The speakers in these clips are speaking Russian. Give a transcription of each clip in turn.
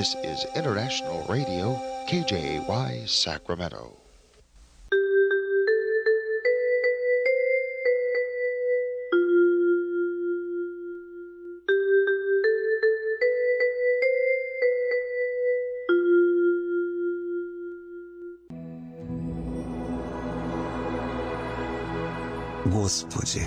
This is International Radio, KJY Sacramento. Господи,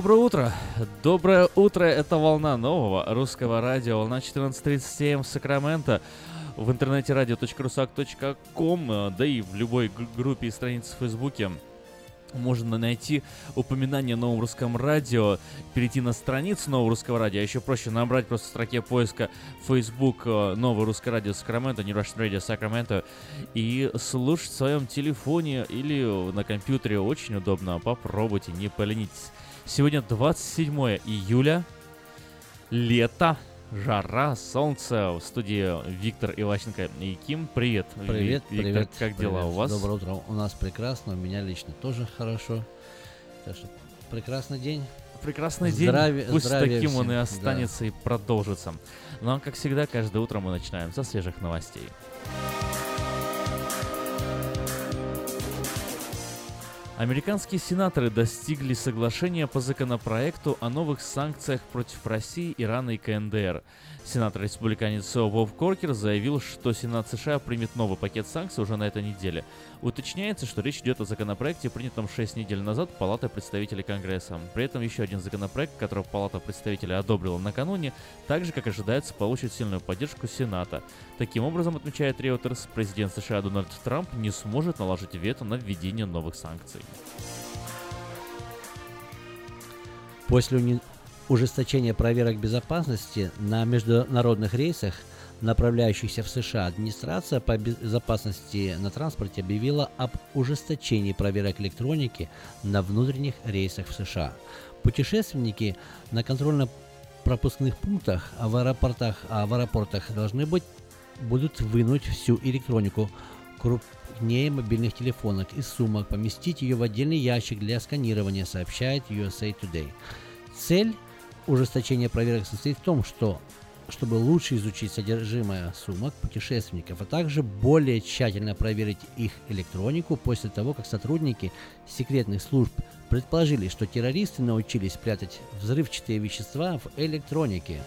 Доброе утро! Доброе утро! Это волна нового русского радио, волна 14.37 в Сакраменто, в интернете radio.rusak.com, да и в любой группе и странице в Фейсбуке можно найти упоминание о новом русском радио, перейти на страницу нового русского радио, а еще проще набрать просто в строке поиска Facebook э, новое русское радио Сакраменто, не Russian Radio Сакраменто, и слушать в своем телефоне или на компьютере очень удобно. Попробуйте, не поленитесь. Сегодня 27 июля, лето, жара, солнце. В студии Виктор Иващенко и Ким. Привет. Привет, Виктор, привет. как дела привет. у вас? Доброе утро. У нас прекрасно, у меня лично тоже хорошо. Так что прекрасный день. Прекрасный день. Здравия- Пусть здравия таким он и всем, останется и продолжится. Ну а как всегда, каждое утро мы начинаем со свежих новостей. Американские сенаторы достигли соглашения по законопроекту о новых санкциях против России, Ирана и КНДР. Сенатор-республиканец Боб Коркер заявил, что Сенат США примет новый пакет санкций уже на этой неделе. Уточняется, что речь идет о законопроекте, принятом 6 недель назад Палатой представителей Конгресса. При этом еще один законопроект, который Палата представителей одобрила накануне, также, как ожидается, получит сильную поддержку Сената. Таким образом, отмечает Reuters, президент США Дональд Трамп не сможет наложить вето на введение новых санкций. После уни- ужесточения проверок безопасности на международных рейсах, направляющихся в США, администрация по безопасности на транспорте объявила об ужесточении проверок электроники на внутренних рейсах в США. Путешественники на контрольно-пропускных пунктах а в аэропортах, а в аэропортах должны быть будут вынуть всю электронику крупнее мобильных телефонов из сумок, поместить ее в отдельный ящик для сканирования, сообщает USA Today. Цель ужесточения проверок состоит в том, что чтобы лучше изучить содержимое сумок путешественников, а также более тщательно проверить их электронику после того, как сотрудники секретных служб предположили, что террористы научились прятать взрывчатые вещества в электронике.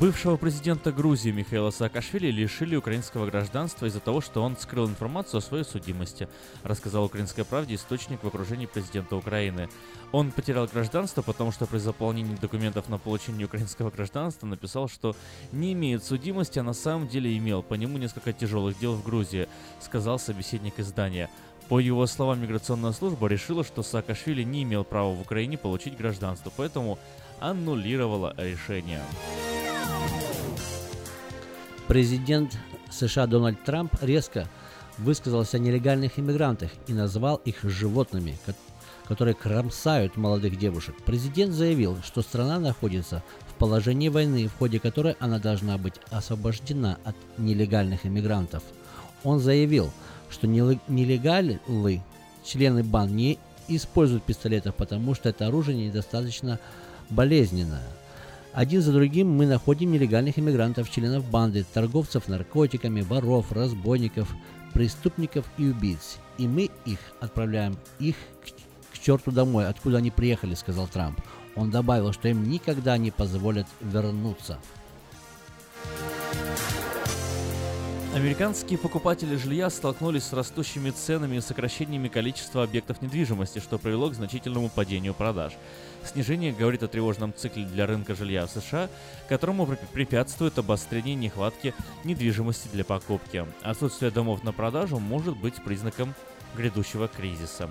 Бывшего президента Грузии Михаила Саакашвили лишили украинского гражданства из-за того, что он скрыл информацию о своей судимости, рассказал «Украинской правде» источник в окружении президента Украины. Он потерял гражданство, потому что при заполнении документов на получение украинского гражданства написал, что не имеет судимости, а на самом деле имел по нему несколько тяжелых дел в Грузии, сказал собеседник издания. По его словам, миграционная служба решила, что Саакашвили не имел права в Украине получить гражданство, поэтому аннулировала решение. Президент США Дональд Трамп резко высказался о нелегальных иммигрантах и назвал их животными, которые кромсают молодых девушек. Президент заявил, что страна находится в положении войны, в ходе которой она должна быть освобождена от нелегальных иммигрантов. Он заявил, что нелегалы, члены банд, не используют пистолетов, потому что это оружие недостаточно болезненное. Один за другим мы находим нелегальных иммигрантов, членов банды, торговцев наркотиками, воров, разбойников, преступников и убийц. И мы их отправляем их к, к черту домой, откуда они приехали, сказал Трамп. Он добавил, что им никогда не позволят вернуться. Американские покупатели жилья столкнулись с растущими ценами и сокращениями количества объектов недвижимости, что привело к значительному падению продаж. Снижение говорит о тревожном цикле для рынка жилья в США, которому препятствует обострение нехватки недвижимости для покупки. Отсутствие домов на продажу может быть признаком грядущего кризиса.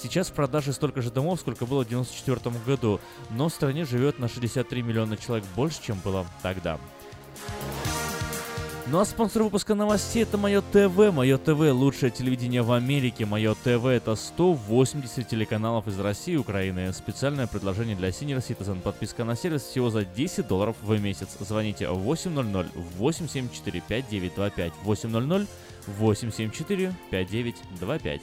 Сейчас в продаже столько же домов, сколько было в 1994 году, но в стране живет на 63 миллиона человек больше, чем было тогда. Ну а спонсор выпуска новостей это Мое ТВ. Мое ТВ лучшее телевидение в Америке. Мое ТВ это 180 телеканалов из России и Украины. Специальное предложение для Senior Citizen. Подписка на сервис всего за 10 долларов в месяц. Звоните 800 874 5925 800 874 5925.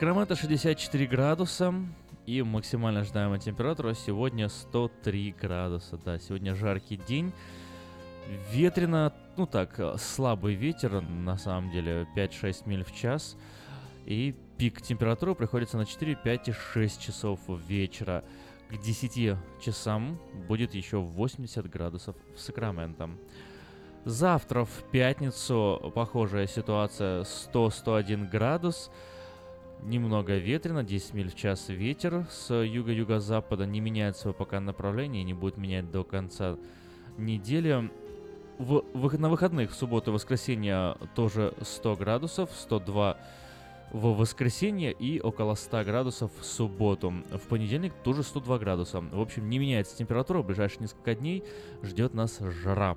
Сакраменто 64 градуса и максимально ожидаемая температура сегодня 103 градуса. Да, сегодня жаркий день. Ветрено, ну так, слабый ветер, на самом деле 5-6 миль в час. И пик температуры приходится на 4, 5 и 6 часов вечера. К 10 часам будет еще 80 градусов в Сакраменто. Завтра в пятницу похожая ситуация 100-101 градус. Немного ветрено, 10 миль в час ветер с юга-юго-запада. Не меняет свое пока направление, не будет менять до конца недели. В, в, на выходных, в субботу и воскресенье тоже 100 градусов, 102 в воскресенье и около 100 градусов в субботу. В понедельник тоже 102 градуса. В общем, не меняется температура, в ближайшие несколько дней ждет нас жара.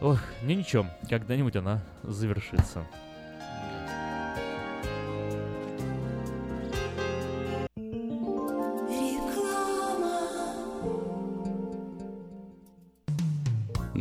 Ох, не ничего, когда-нибудь она завершится.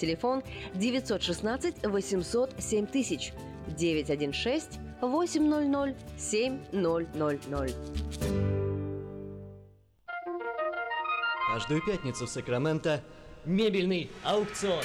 Телефон 916 800 7000 916 800 7000. Каждую пятницу в Сакраменто мебельный аукцион.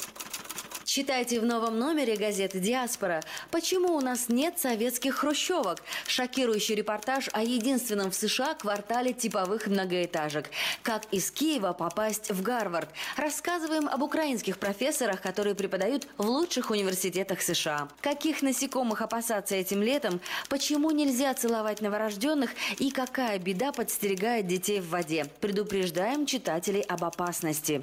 Читайте в новом номере газеты «Диаспора» «Почему у нас нет советских хрущевок?» Шокирующий репортаж о единственном в США квартале типовых многоэтажек. Как из Киева попасть в Гарвард. Рассказываем об украинских профессорах, которые преподают в лучших университетах США. Каких насекомых опасаться этим летом? Почему нельзя целовать новорожденных? И какая беда подстерегает детей в воде? Предупреждаем читателей об опасности.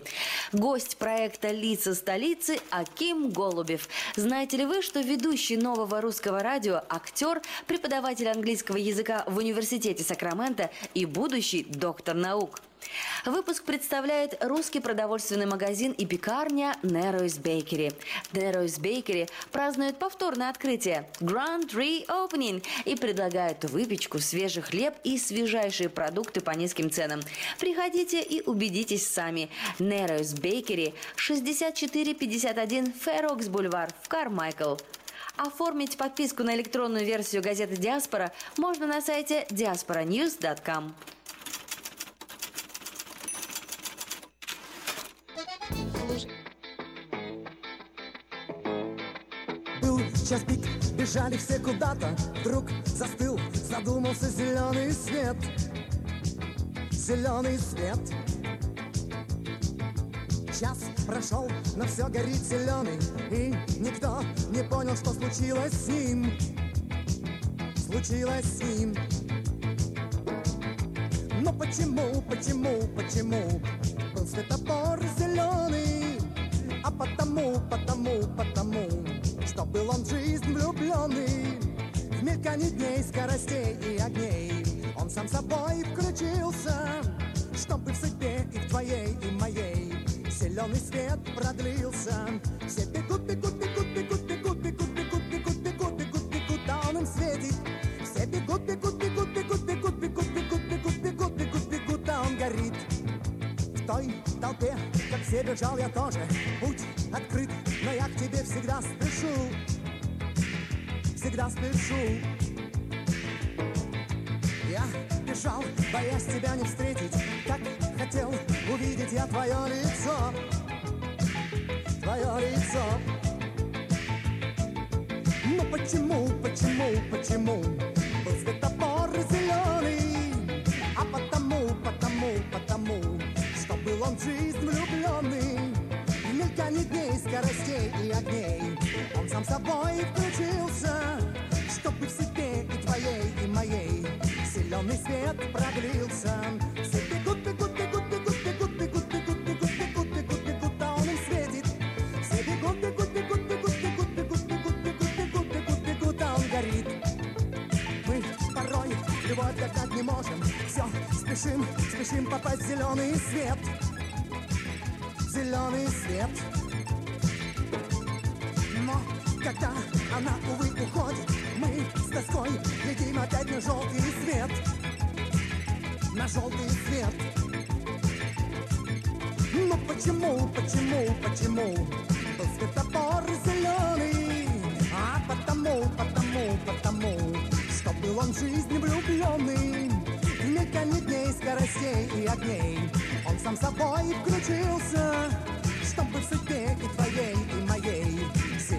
Гость проекта «Лица столицы» Аким Голубев. Знаете ли вы, что ведущий нового русского радио, актер, преподаватель английского языка в университете Сакрамента и будущий доктор наук? Выпуск представляет русский продовольственный магазин и пекарня Narrows Bakery. Narrows Bakery празднует повторное открытие Grand Reopening и предлагают выпечку, свежий хлеб и свежайшие продукты по низким ценам. Приходите и убедитесь сами. Narrows Bakery 6451 Fairox Бульвар в Кармайкл. Оформить подписку на электронную версию газеты «Диаспора» можно на сайте diasporanews.com. Был час пик, бежали все куда-то. Вдруг застыл, задумался зеленый свет. Зеленый свет. Час прошел, но все горит зеленый И никто не понял, что случилось с ним. Случилось с ним. Но почему, почему, почему Был светофор зеленый А потому, потому, потому, что был он в жизнь влюбленный В мельканье дней, скоростей и огней Он сам собой включился Чтобы в судьбе и в твоей, и моей Зеленый свет продлился Все бегут, бегут, бегут, бегут, бегут, бегут, бегут, бегут, бегут, бегут, бегут, а он им светит Все бегут, бегут, бегут, бегут, бегут, бегут, бегут, бегут, бегут, бегут, бегут, а он горит В той толпе, как все бежал я тоже Путь открыт, к тебе всегда спешу. Всегда спешу. Я бежал, боясь тебя не встретить. Как хотел увидеть я твое лицо. Твое лицо. Но почему, почему, почему скоростей и огней Он сам собой включился Чтобы в себе и твоей, и моей Зеленый свет продлился Все бегут, бегут, бегут, бегут, бегут, бегут, бегут, бегут, бегут, бегут, бегут, а он им светит Все бегут, бегут, бегут, бегут, бегут, бегут, бегут, бегут, бегут, бегут, бегут, а он горит Мы порой любовь догнать не можем Все, спешим, спешим попасть в зеленый свет Зеленый свет когда она, увы, уходит Мы с тоской глядим опять на желтый свет На желтый свет. Но почему, почему, почему Был светофор зеленый А потому, потому, потому Что был он в жизни влюбленный. В мельканье дней, скоростей и огней Он сам собой включился Чтобы в судьбе и твоей, и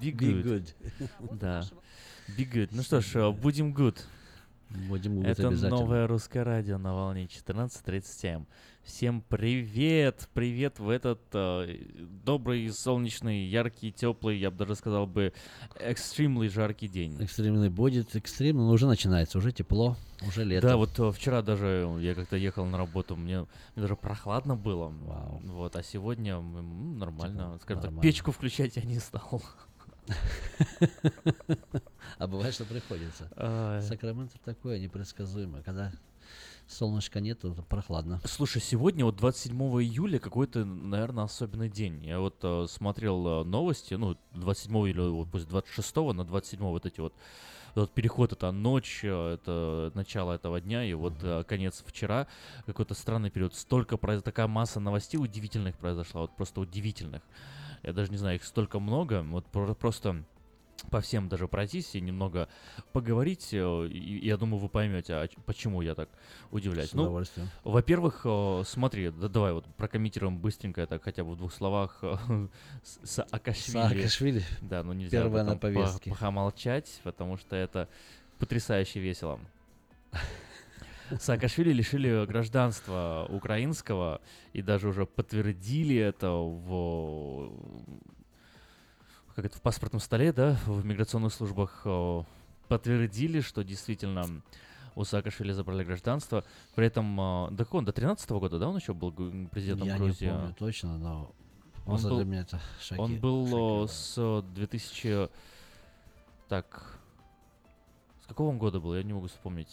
Be Be good. Да. Be good. Ну что ж, э, будем good. Будем good Это новое русское радио на волне 14.37. Всем привет! Привет в этот э, добрый, солнечный, яркий, теплый, я бы даже сказал бы, экстремный жаркий день. Экстремный будет, экстремный, но уже начинается, уже тепло, уже лето. Да, вот э, вчера даже я как-то ехал на работу, мне, мне даже прохладно было. Вот, а сегодня м, нормально. Скажем так, нормально. печку включать я не стал. А бывает, что приходится. Сакраменто такое непредсказуемое. Когда солнышка нет, то прохладно. Слушай, сегодня вот 27 июля какой-то, наверное, особенный день. Я вот э, смотрел э, новости, ну, 27 или вот после 26 на 27 вот эти вот вот переход это ночь, э, это начало этого дня, и вот э, конец вчера, какой-то странный период. Столько произ... такая масса новостей удивительных произошла, вот просто удивительных. Я даже не знаю, их столько много, вот про- просто по всем даже пройтись и немного поговорить, э, и я думаю, вы поймете, а почему я так удивляюсь. С Ну, во-первых, э, смотри, да, давай вот прокомментируем быстренько это хотя бы в двух словах э, Саакашвили. Саакашвили. Да, ну нельзя Первое на по- повестке. похомолчать, потому что это потрясающе весело. Саакашвили лишили гражданства украинского и даже уже подтвердили это в как это в паспортном столе, да, в миграционных службах э, подтвердили, что действительно у Саакашвили забрали гражданство. При этом, э, до какого он, до 13 года, да, он еще был президентом Я Грузии? не помню точно, но Он был- для меня это шоки. Он был э, с 2000... Так... С какого он года был? Я не могу вспомнить.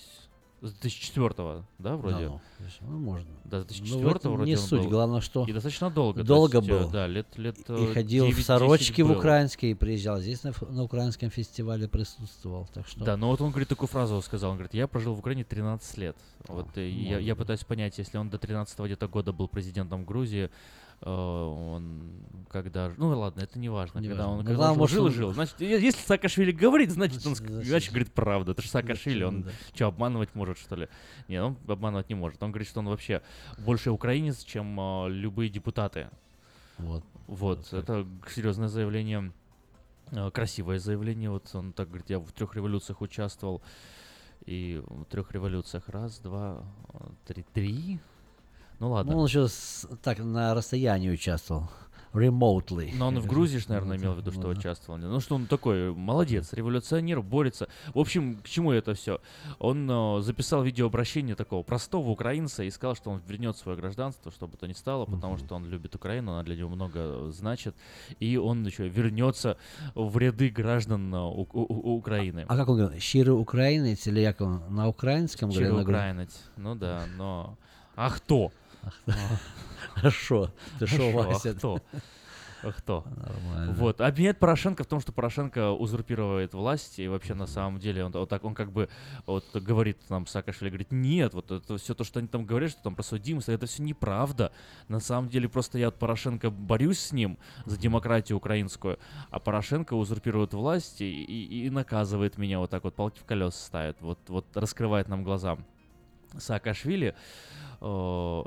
С 2004, да, вроде? Да, ну, есть, ну, можно. Да, с Ну, 2004 вот вроде не суть, был. главное, что И достаточно долго. долго есть, э, был. Да, лет, лет И э, ходил 9-10 в сорочке в был. украинской и приезжал. Здесь на, на украинском фестивале присутствовал. Так что Да, но вот он говорит такую фразу сказал, он говорит, я прожил в Украине 13 лет. Вот э, я, я пытаюсь понять, если он до 13 где-то года был президентом Грузии, э, он когда... Ну ладно, это не важно. Не когда важно. он Ну, когда жил, жил, может, и он- жил. Значит, если Саакашвили говорит, значит, он, Значит, значит, говорит правду. Это же Саакашвили, он да. что, обманывать может, что ли? Нет, он обманывать не может. Он говорит, что он вообще больше украинец, чем э, любые депутаты Вот. Вот, это серьезное заявление, э, красивое заявление. Вот он так говорит, я в трех революциях участвовал. И в трех революциях. Раз, два, э, три, три. Ну ладно. Ну, он еще с- так на расстоянии участвовал. Remotely. Но он в Грузии, ж, наверное, имел в виду, что Ну участвовал. Ну, что он такой молодец, революционер, борется. В общем, к чему это все? Он э, записал видеообращение такого простого украинца и сказал, что он вернет свое гражданство, что бы то ни стало, потому что он любит Украину, она для него много значит. И он еще вернется в ряды граждан э, У- У- У- Украины. А как он говорит? Щирый українець или як он на украинском Щирый украинец. Ну да, но... А кто? Хорошо. Ты шо, Хорошо, а Вася? кто? А кто? Нормально. Вот. Обвиняет Порошенко в том, что Порошенко узурпирует власть, и вообще на самом деле он вот так, он как бы вот говорит нам, Саакашвили, говорит, нет, вот это все то, что они там говорят, что там про судимость, это все неправда. На самом деле просто я от Порошенко борюсь с ним за демократию украинскую, а Порошенко узурпирует власть и, и- и наказывает меня вот так вот, палки в колеса ставит, вот, вот раскрывает нам глаза. Саакашвили э,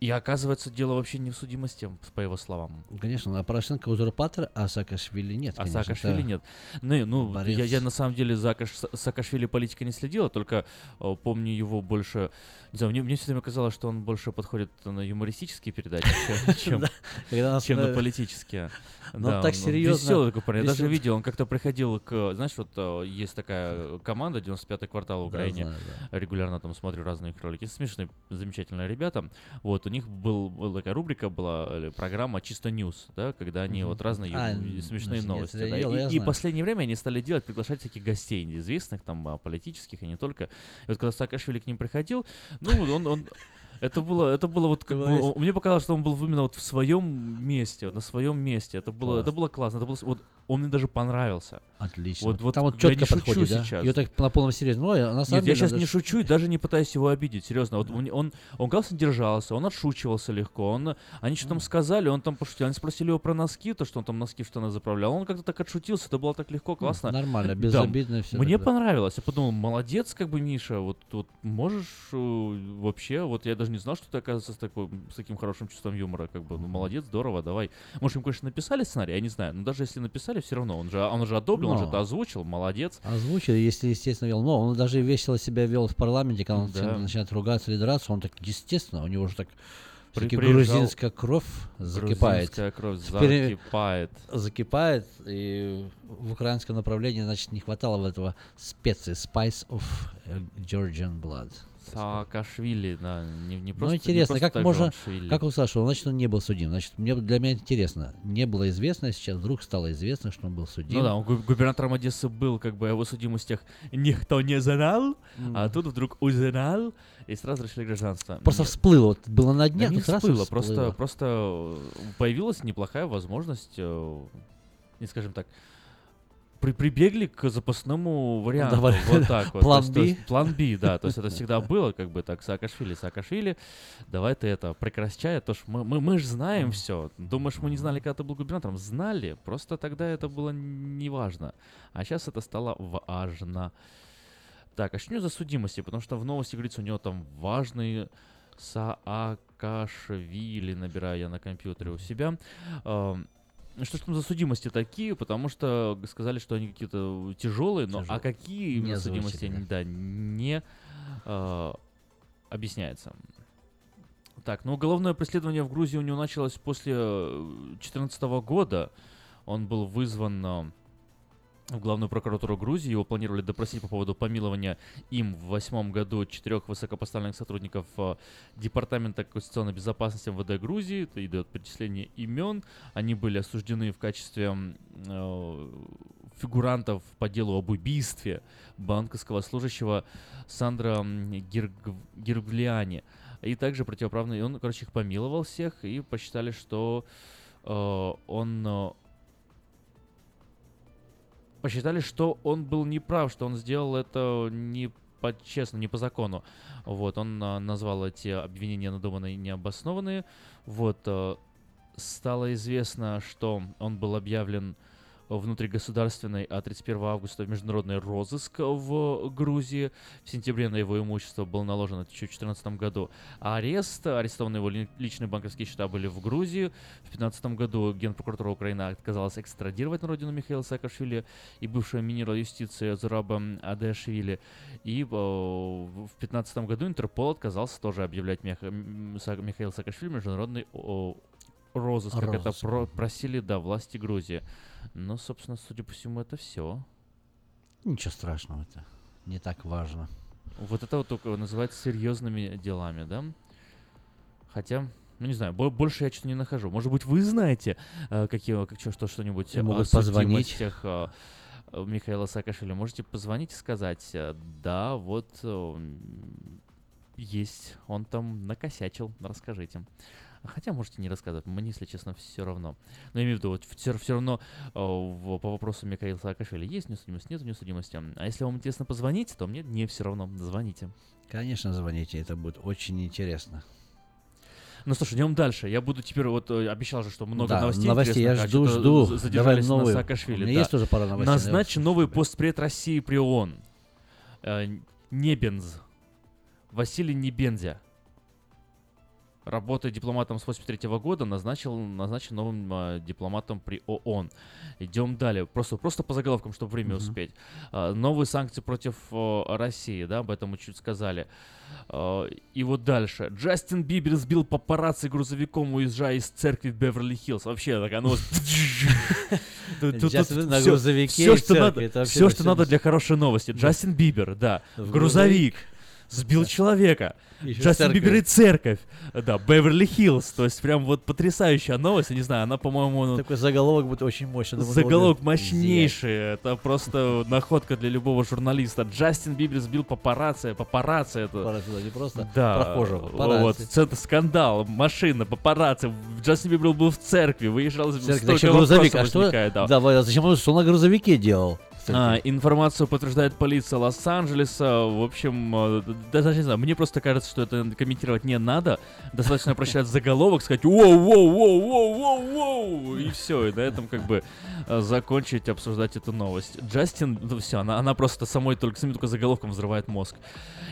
и оказывается, дело вообще не в судимости, по его словам. Конечно, а Порошенко узурпатор, а Саакашвили нет. А конечно, Саакашвили нет. Ну, ну борец. я, я на самом деле за Акаш- Са- Саакашвили политика не следила, только э, помню его больше... Не знаю, мне, мне все время казалось, что он больше подходит на юмористические передачи, чем- на политические. Ну, Да, так серьезно. Веселый такой парень. Я даже видел, он как-то приходил к... Знаешь, вот э, есть такая команда, 95-й квартал Украине. да. Регулярно там смотрю разные ролики. Смешные, замечательные ребята. Вот, у них был, была такая рубрика, была э, программа «Чисто Ньюс», да, когда они Мгм. вот разные А, смешные нет, новости. да. видел, И- и, последнее время они стали делать, приглашать таких гостей известных, там, а, политических и не только. И вот когда Саакашвили к ним приходил, ну, он... он это было, это было вот как бы, мне показалось, что он был именно вот в своем месте, вот на своем месте. Это было, это Класс. было классно. Это было, вот он мне даже понравился. Отлично. Вот, вот Там вот я не четко шучу подходит, да? сейчас. Ее так на полном серьезе. Ну, на самом Нет, я деле сейчас надо не шучу и даже не пытаюсь его обидеть, серьезно. Вот он, он, он классно держался, он отшучивался легко, он, они что там сказали, он там пошутил, они спросили его про носки, то, что он там носки в штаны заправлял, он как-то так отшутился, это было так легко, классно. Нормально, Да, безобидно все. Мне понравилось, я подумал, молодец, как бы, Миша, вот, вот можешь э, вообще, вот я даже не знал, что ты, оказывается, с, такой, с таким хорошим чувством юмора, как бы, ну, молодец, здорово, давай. Может, им, конечно, написали сценарий, я не знаю, но даже если написали, все равно, он же, он же одобрил, он же Но. это озвучил, молодец. Озвучили, если естественно вел. Но он даже весело себя вел в парламенте, когда он Да. начинает ругаться или драться, он так естественно, у него уже так приезжал- грузинская кровь закипает. Грузинская кровь Теперь- закипает. Закипает, и в украинском направлении, значит, не хватало этого специи, spice of Georgian blood. Саакашвили, да, не, не просто ну, интересно, просто как можно, как сказал, что он, значит, он не был судим. Значит, мне, для меня интересно, не было известно, сейчас вдруг стало известно, что он был судим. Ну да, он гу- губернатором Одессы был, как бы его судимостях никто не знал, а тут вдруг узнал, и сразу решили гражданство. Просто Нет. всплыло, вот было на Да дне, не сразу всплыло, просто, всплыло. просто э, появилась неплохая возможность, э, не скажем так, при, прибегли к запасному варианту. Давай. Вот так вот. План есть План B, да. То есть это всегда было, как бы так, Саакашвили, Саакашвили, давай ты это прекращай, то ж мы, мы, мы же знаем все. Думаешь, мы не знали, когда ты был губернатором? Знали, просто тогда это было неважно. А сейчас это стало важно. Так, а что у него за судимости? Потому что в новости говорится, у него там важные Саакашвили, набираю я на компьютере у себя. Ам, Что ж там за судимости такие? Потому что сказали, что они какие-то тяжелые, но а Тяжелые. какие Не именно судимости, озвучили, да, не а, объясняется. Так, ну уголовное преследование в Грузии у него началось после 2014 года. Он был вызван а, в главную прокуратуру Грузии. Его планировали допросить по поводу помилования им в восьмом году четырех высокопоставленных сотрудников а, Департамента конституционной безопасности МВД Грузии. Это идет перечисление имен. Они были осуждены в качестве э, фигурантов по делу об убийстве банковского служащего Сандра Гирглиани. И также противоправно, и он, короче, их помиловал всех и посчитали, что э, он э, посчитали, что он был неправ, что он сделал это не по честно, не по закону. Вот, он а, назвал эти обвинения надуманные и необоснованные. Вот, а, стало известно, что он был объявлен внутригосударственный, а 31 августа международный розыск в Грузии. В сентябре на его имущество был наложен в 2014 году арест. Арестованы его ли- личные банковские счета были в Грузии. В 2015 году Генпрокуратура Украины отказалась экстрадировать на родину Михаила Саакашвили и бывшего министра юстиции Зураба Адешвили. И э, в 2015 году Интерпол отказался тоже объявлять Михаила Саакашвили международный о, розыск, как это Розыск, про- просили, да, власти Грузии. Но, собственно, судя по всему, это все. Ничего страшного, это не так важно. Вот это вот только называется серьезными делами, да? Хотя, ну не знаю, бо- больше я что-то не нахожу. Может быть, вы знаете э, какие, как, что, что-нибудь о могут позвонить. судимостях, э, э, Михаила Саакашвили. Можете позвонить и сказать, э, да, вот э, есть, он там накосячил, расскажите. Хотя можете не рассказывать, мне, если честно, все равно. Но я имею в виду, вот все, равно э, в- по вопросу Михаила Саакашвили есть несудимость, нет несудимости. А если вам интересно позвонить, то мне не все равно, звоните. Конечно, звоните, это будет очень интересно. Ну что ж, идем дальше. Я буду теперь, вот э, обещал же, что много Да, новостей новостей я а жду, жду. за- Задержались Давай на новые. Саакашвили. У меня да. есть тоже пара новостей, Назначен новый постпред России при ООН. Э, Небенз. Василий Небензя. Работая дипломатом с 83 года, назначил, назначен новым э, дипломатом при ООН. Идем далее. Просто, просто по заголовкам, чтобы время Мгм. успеть. Э, новые санкции против э, России, да, об этом мы чуть сказали. Э, и вот дальше. Джастин Бибер сбил папарацци грузовиком, уезжая из церкви в Беверли-Хиллз. Вообще, тут- Джастин тут на грузовике все, что надо для хорошей новости. Джастин Бибер, да, грузовик, сбил человека. Ещё Джастин. Бибер и церковь. Да, Беверли-Хиллз. То есть прям вот потрясающая новость. Я не знаю, она, по-моему, ну, Такой заголовок будет очень мощный. Думаю, Заголовок мощнейший. Это просто находка для любого журналиста. Джастин Бибер сбил папарацци. Папарацци это... Папарацци, да, не просто да, прохожего, Вот, папарацци. это скандал, машина, папарацци. Джастин Бибер был в церкви, выезжал, Церковь, да столько еще грузовик. А что? да. Да, Валя, зачем он что на грузовике делал? А, информацию подтверждает полиция Лос-Анджелеса. В общем, э, да, даже не знаю, мне просто кажется, что это комментировать не надо. Достаточно прочитать заголовок, сказать воу воу воу воу воу воу и все, и на этом как бы э, закончить обсуждать эту новость. Джастин, ну все, она, она просто самой только, самим только заголовком взрывает мозг.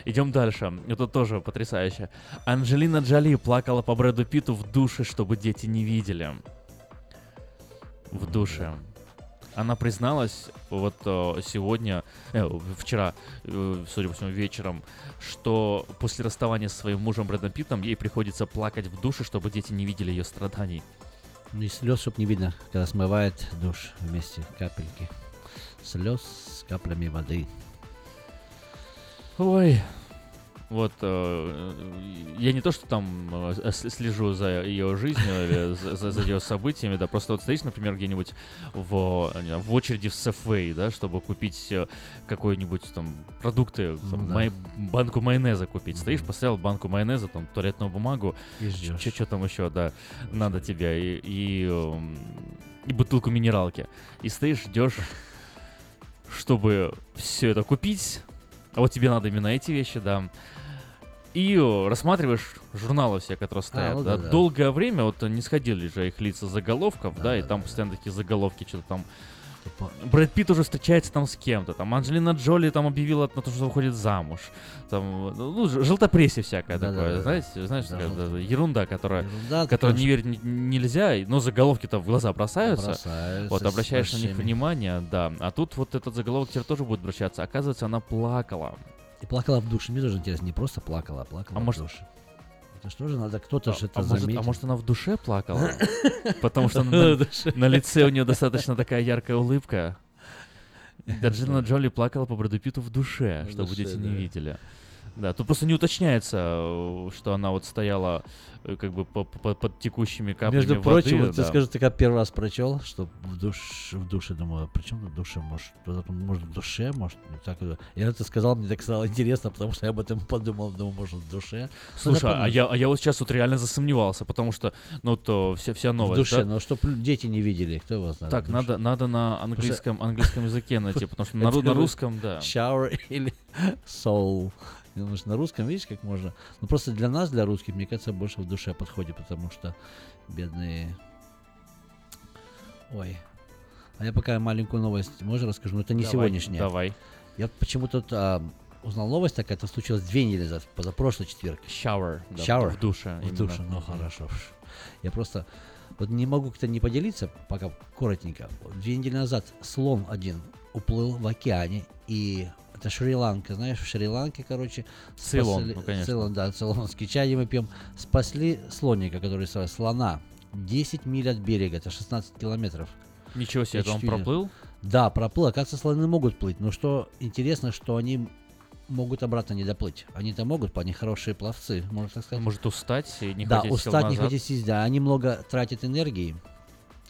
Идем дальше. Это тоже потрясающе. Анджелина Джоли плакала по Брэду Питу в душе, чтобы дети не видели. В душе. Она призналась вот э, сегодня, э, вчера, э, судя по всему, вечером, что после расставания со своим мужем Брэдом Питтом ей приходится плакать в душе, чтобы дети не видели ее страданий. Ну и слез, чтобы не видно, когда смывает душ вместе капельки. Слез с каплями воды. Ой. Вот э, я не то, что там э, слежу за ее жизнью или за, за- за ее событиями, да, просто вот стоишь, например, где-нибудь в, знаю, в очереди в Safeway, да, чтобы купить э, какой-нибудь там продукты, там, Ну да. май- банку майонеза купить. Стоишь, поставил банку майонеза, там, туалетную бумагу, что там еще, да, надо тебе, и, и, эм, и бутылку минералки. И стоишь, ждешь, чтобы все это купить, а вот тебе надо именно эти вещи, да. И э, рассматриваешь журналы все, которые стоят. ну да. да, да. Долгое время вот не сходили же их лица заголовков, да, и там постоянно такие заголовки, что-то там. Брэд Питт уже встречается там с кем-то, там Анджелина Джоли там объявила на то, что выходит замуж. Там, ну, ж- желтопрессе всякое Да, да, такое, да, да. знаете, знаешь, Да, желто- да, ерунда, которая, Ерунда, которой не верить не- нельзя, но заголовки-то в глаза бросаются. Бросаются вот, обращаешь на них внимание, да. А тут вот этот заголовок теперь тоже будет обращаться. Оказывается, она плакала. И плакала в душе. Мне тоже интересно, не просто плакала, а плакала А в может- душе. Это что же надо, кто-то же это а, может, заметил. а может, она в душе плакала? Потому что на, лице у нее достаточно такая яркая улыбка. Анджелина Джоли плакала по Брэду Питту в душе, чтобы дети не видели. Да, тут просто не уточняется, э, что она вот стояла э, как бы по- по- под текущими каплями Между воды. прочим, вот ты да. скажи, ты как первый раз прочел, что в, душ, в душе, думаю, а при чем тут в душе? Может, может, в душе, может, не так. вот. Я это сказал, мне так стало интересно, потому что я об этом подумал, думаю, может, в душе. Слушай, Ну, а я, а я вот сейчас вот реально засомневался, потому что, ну, то вся, вся в новость, душе, да? но чтобы дети не видели, кто его знает. Так, в надо, надо на английском, английском языке найти, потому что на, на русском, да. Shower или soul. Думаю, что на русском, видишь, как можно. Ну просто для нас, для русских, мне кажется, больше в душе подходит, потому что бедные. Ой. А я пока маленькую новость, можно расскажу, но это не Давай, сегодняшняя. давай. Я почему-то а, узнал новость такая, это случилось две недели назад, позапрошлый четверг. Shower. да, Shower? В душе. В именно. душе, ну хорошо. Я просто вот не могу как-то не поделиться, пока коротенько. Две недели назад слон один уплыл в океане, и это Шри-Ланка, знаешь, в Шри-Ланке, короче, Цейлон, спасли- ну, конечно. Цейлон, да, цейлонский чай мы пьем. Спасли слоника, который слона. 10 миль от берега, это 16 километров. Ничего себе, это он проплыл? Да, проплыл. Оказывается, слоны могут плыть. Но что интересно, что они могут обратно не доплыть. Они-то могут, они хорошие пловцы, можно так сказать. Может устать и не да, хотеть устать, не хотеть сесть, да. Они много тратят энергии.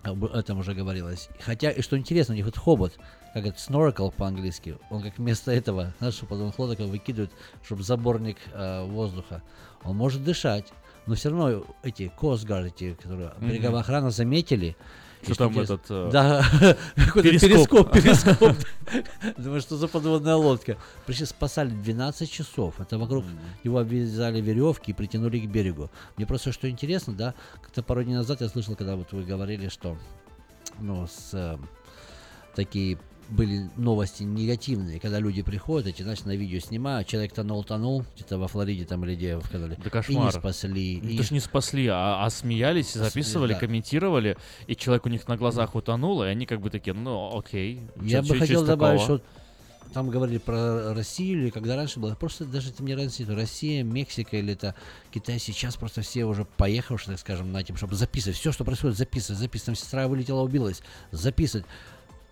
Об этом уже говорилось. Хотя, и что интересно, у них вот хобот, как это, snorkel по-английски, он как вместо этого, знаешь, что потом лодок выкидывают, чтобы заборник э, воздуха. Он может дышать, но все равно эти Guard, эти, которые Мгм. береговая охрана заметили. Что там этот, э, Да, какой-то перископ. перископ. Думаю, что за подводная лодка. Пришли, спасали 12 часов. Это вокруг его обвязали веревки и притянули к берегу. Мне просто что интересно, да, как-то пару дней назад я слышал, когда вот вы говорили, что ну, с, э, такие были новости негативные, когда люди приходят, эти, значит, на видео снимают, человек тонул, тонул, где-то во Флориде там или где, в канале, Да и не спасли. Ну, и ж не спасли, а, а смеялись, записывали, да. комментировали, и человек у них на глазах утонул, и они как бы такие, ну окей. Я бы хотел добавить, такого? что там говорили про Россию, или когда раньше было, просто даже это не разница, это Россия, Мексика или это Китай, сейчас просто все уже поехавшие, так скажем, на этим, чтобы записывать, все, что происходит, записывать, записывать, там сестра вылетела, убилась, записывать,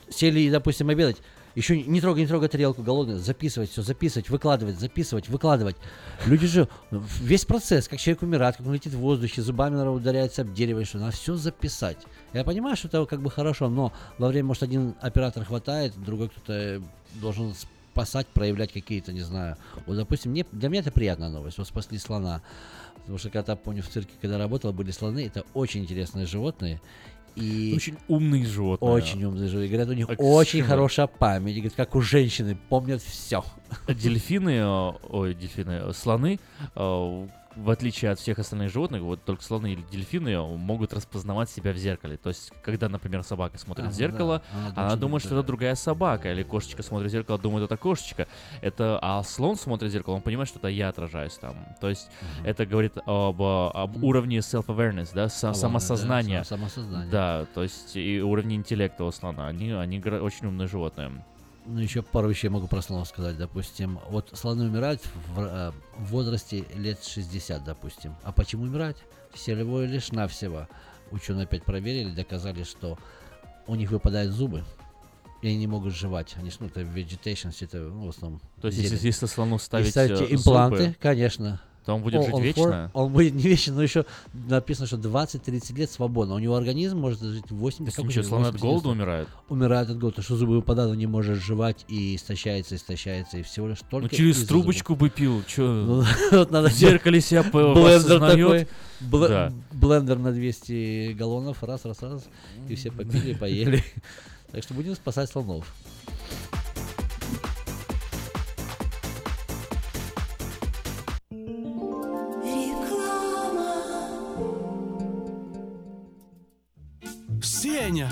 сели, допустим, обедать, еще не трогай, не трогай тарелку, голодный, записывать все, записывать, выкладывать, записывать, выкладывать. Люди же, весь процесс, как человек умирает, как он летит в воздухе, зубами наверное, ударяется об дерево, что надо все записать. Я понимаю, что это как бы хорошо, но во время, может, один оператор хватает, другой кто-то э, должен спасать, проявлять какие-то, не знаю. Вот, допустим, мне, для меня это приятная новость. Вот спасли слона. Потому что когда, помню, в цирке, когда работал, были слоны, это очень интересные животные. И Очень умные животные. очень умные животные. Говорят, у них Экстремально. очень хорошая память. Говорят, как у женщины, помнят все. Дельфины, э, ой, дельфины, э, слоны, э, в отличие от всех остальных животных, вот только слоны или дельфины могут распознавать себя в зеркале. То есть, когда, например, собака смотрит А, в зеркало, да. Она она, думает, что думает, это что это другая собака, или кошечка смотрит в зеркало, думает, это кошечка. Это, а слон смотрит в зеркало, он понимает, что это я отражаюсь там. То есть, это говорит об, об уровне self-awareness, да, Awareness, да, самосознания. сам- самосознание. Да, то есть и уровне интеллекта у слона. Они, они очень умные животные. Ну, еще пару вещей могу про слонов сказать. Допустим, вот слоны умирают в, э, в возрасте лет 60, допустим. А почему умирать? Всего лишь навсего. Ученые опять проверили, доказали, что у них выпадают зубы. И они не могут жевать. Они ну, это vegetation, это, ну, в основном. То есть, если, зелень. если слону И ставить, ставите э, импланты, зубы, конечно. То он будет О, жить он вечно? for- он будет не вечно, но еще написано, что 20-30 лет свободно. У него организм может жить 80 То есть как у ничего, слон от 80 голода лет. умирает? Умирает от голода, что зубы выпадают, он не может жевать и истощается, истощается, и всего лишь только Ну через трубочку бы пил, Ну, вот надо в зеркале себя блендер такой, блендер на 200 галлонов, раз, раз, раз, и все попили, поели. Так что будем спасать слонов. Сеня,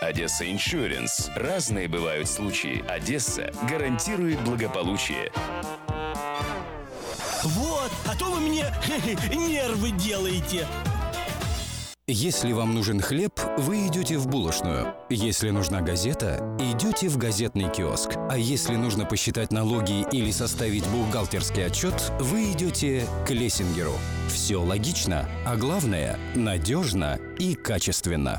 «Одесса Иншуренс». Разные бывают случаи. «Одесса» гарантирует благополучие. Вот, а то вы мне нервы делаете. Если вам нужен хлеб, вы идете в булочную. Если нужна газета, идете в газетный киоск. А если нужно посчитать налоги или составить бухгалтерский отчет, вы идете к Лессингеру. Все логично, а главное – надежно и качественно.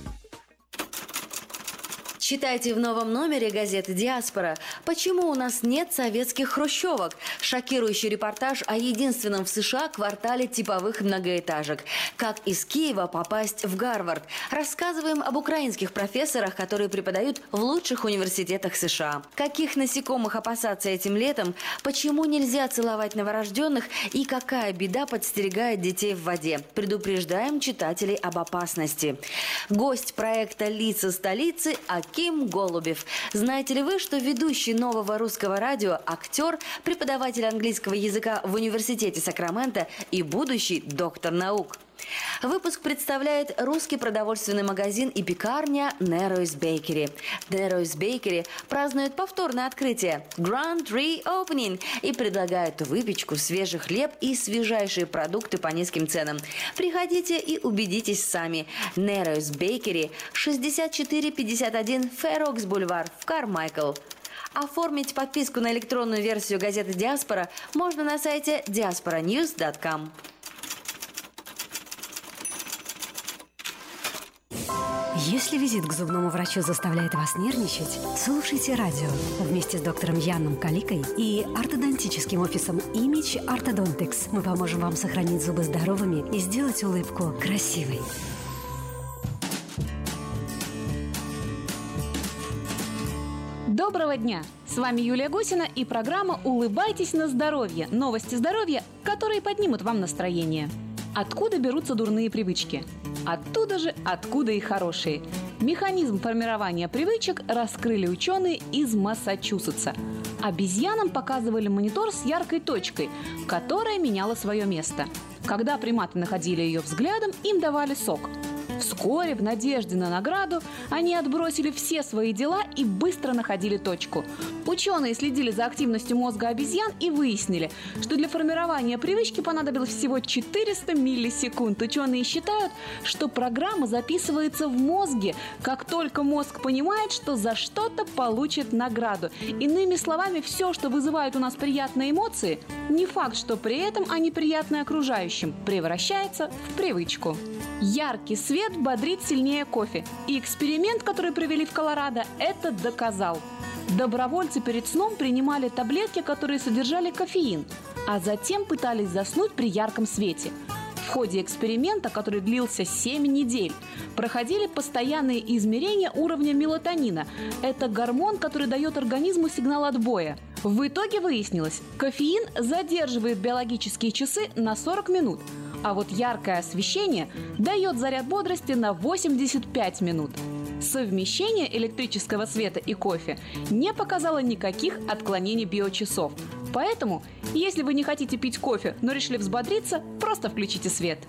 Читайте в новом номере газеты «Диаспора» «Почему у нас нет советских хрущевок?» Шокирующий репортаж о единственном в США квартале типовых многоэтажек. Как из Киева попасть в Гарвард. Рассказываем об украинских профессорах, которые преподают в лучших университетах США. Каких насекомых опасаться этим летом? Почему нельзя целовать новорожденных? И какая беда подстерегает детей в воде? Предупреждаем читателей об опасности. Гость проекта «Лица столицы» Аким Голубев. Знаете ли вы, что ведущий нового русского радио, актер, преподаватель английского языка в университете Сакрамента и будущий доктор наук? Выпуск представляет русский продовольственный магазин и пекарня Narrows Bakery. Narrows Bakery празднует повторное открытие Grand Reopening и предлагают выпечку, свежий хлеб и свежайшие продукты по низким ценам. Приходите и убедитесь сами. Narrows Bakery 6451 Fairox Бульвар в Кармайкл. Оформить подписку на электронную версию газеты «Диаспора» можно на сайте diasporanews.com. Если визит к зубному врачу заставляет вас нервничать, слушайте радио вместе с доктором Яном Каликой и ортодонтическим офисом Image Orthodontics. Мы поможем вам сохранить зубы здоровыми и сделать улыбку красивой. Доброго дня! С вами Юлия Гусина и программа «Улыбайтесь на здоровье». Новости здоровья, которые поднимут вам настроение. Откуда берутся дурные привычки? Оттуда же, откуда и хорошие. Механизм формирования привычек раскрыли ученые из Массачусетса. Обезьянам показывали монитор с яркой точкой, которая меняла свое место. Когда приматы находили ее взглядом, им давали сок – Вскоре, в надежде на награду, они отбросили все свои дела и быстро находили точку. Ученые следили за активностью мозга обезьян и выяснили, что для формирования привычки понадобилось всего 400 миллисекунд. Ученые считают, что программа записывается в мозге, как только мозг понимает, что за что-то получит награду. Иными словами, все, что вызывает у нас приятные эмоции, не факт, что при этом они приятны окружающим, превращается в привычку. Яркий свет бодрит сильнее кофе. И эксперимент, который провели в Колорадо, это доказал. Добровольцы перед сном принимали таблетки, которые содержали кофеин, а затем пытались заснуть при ярком свете. В ходе эксперимента, который длился 7 недель, проходили постоянные измерения уровня мелатонина. Это гормон, который дает организму сигнал отбоя. В итоге выяснилось, кофеин задерживает биологические часы на 40 минут – а вот яркое освещение дает заряд бодрости на 85 минут. Совмещение электрического света и кофе не показало никаких отклонений биочасов. Поэтому, если вы не хотите пить кофе, но решили взбодриться, просто включите свет.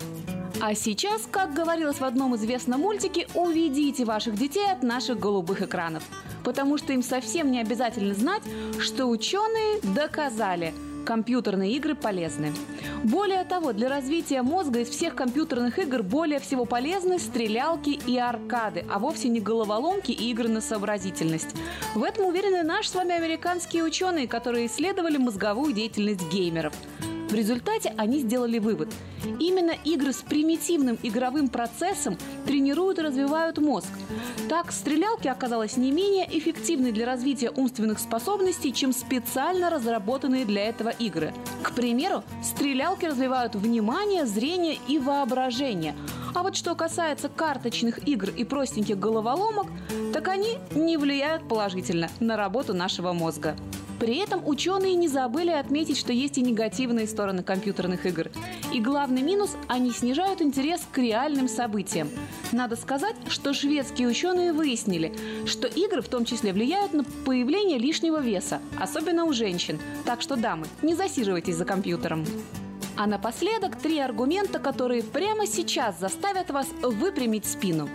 А сейчас, как говорилось в одном известном мультике, уведите ваших детей от наших голубых экранов. потому что им совсем не обязательно знать, что ученые доказали – компьютерные игры полезны. Более того, для развития мозга из всех компьютерных игр более всего полезны стрелялки и аркады, а вовсе не головоломки и игры на сообразительность. В этом уверены наши с вами американские ученые, которые исследовали мозговую деятельность геймеров. В результате они сделали вывод. Именно игры с примитивным игровым процессом тренируют и развивают мозг. Так, стрелялки оказалось не менее эффективной для развития умственных способностей, чем специально разработанные для этого игры. К примеру, стрелялки развивают внимание, зрение и воображение. А вот что касается карточных игр и простеньких головоломок, так они не влияют положительно на работу нашего мозга. При этом ученые не забыли отметить, что есть и негативные стороны компьютерных игр. И главный минус – они снижают интерес к реальным событиям. Надо сказать, что шведские ученые выяснили, что игры в том числе влияют на появление лишнего веса, особенно у женщин. Так что, дамы, не засиживайтесь за компьютером. А напоследок три аргумента, которые прямо сейчас заставят вас выпрямить спину.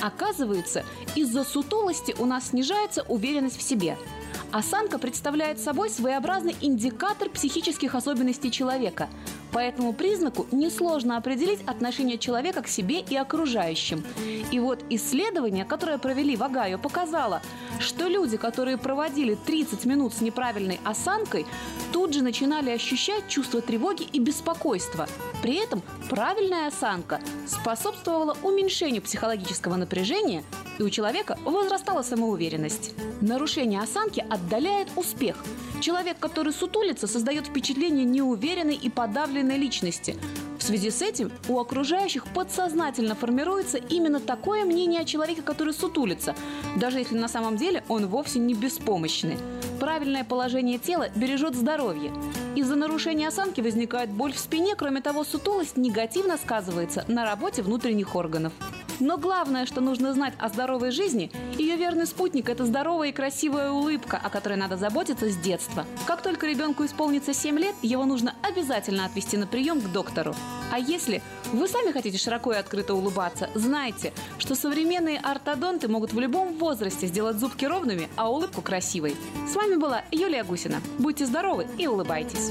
Оказывается, из-за сутулости у нас снижается уверенность в себе – Осанка представляет собой своеобразный индикатор психических особенностей человека. По этому признаку несложно определить отношение человека к себе и окружающим. И вот исследование, которое провели в Огайо, показало, что люди, которые проводили 30 минут с неправильной осанкой, тут же начинали ощущать чувство тревоги и беспокойства. При этом правильная осанка способствовала уменьшению психологического напряжения и у человека возрастала самоуверенность. Нарушение осанки отдаляет успех. Человек, который сутулится, создает впечатление неуверенной и подавленной личности. В связи с этим у окружающих подсознательно формируется именно такое мнение о человеке, который сутулится, даже если на самом деле он вовсе не беспомощный. Правильное положение тела бережет здоровье. Из-за нарушения осанки возникает боль в спине, кроме того, сутулость негативно сказывается на работе внутренних органов. Но главное, что нужно знать о здоровой жизни, ее верный спутник – это здоровая и красивая улыбка, о которой надо заботиться с детства. Как только ребенку исполнится 7 лет, его нужно обязательно отвести на прием к доктору. А если вы сами хотите широко и открыто улыбаться, знайте, что современные ортодонты могут в любом возрасте сделать зубки ровными, а улыбку красивой. С вами была Юлия Гусина. Будьте здоровы и улыбайтесь.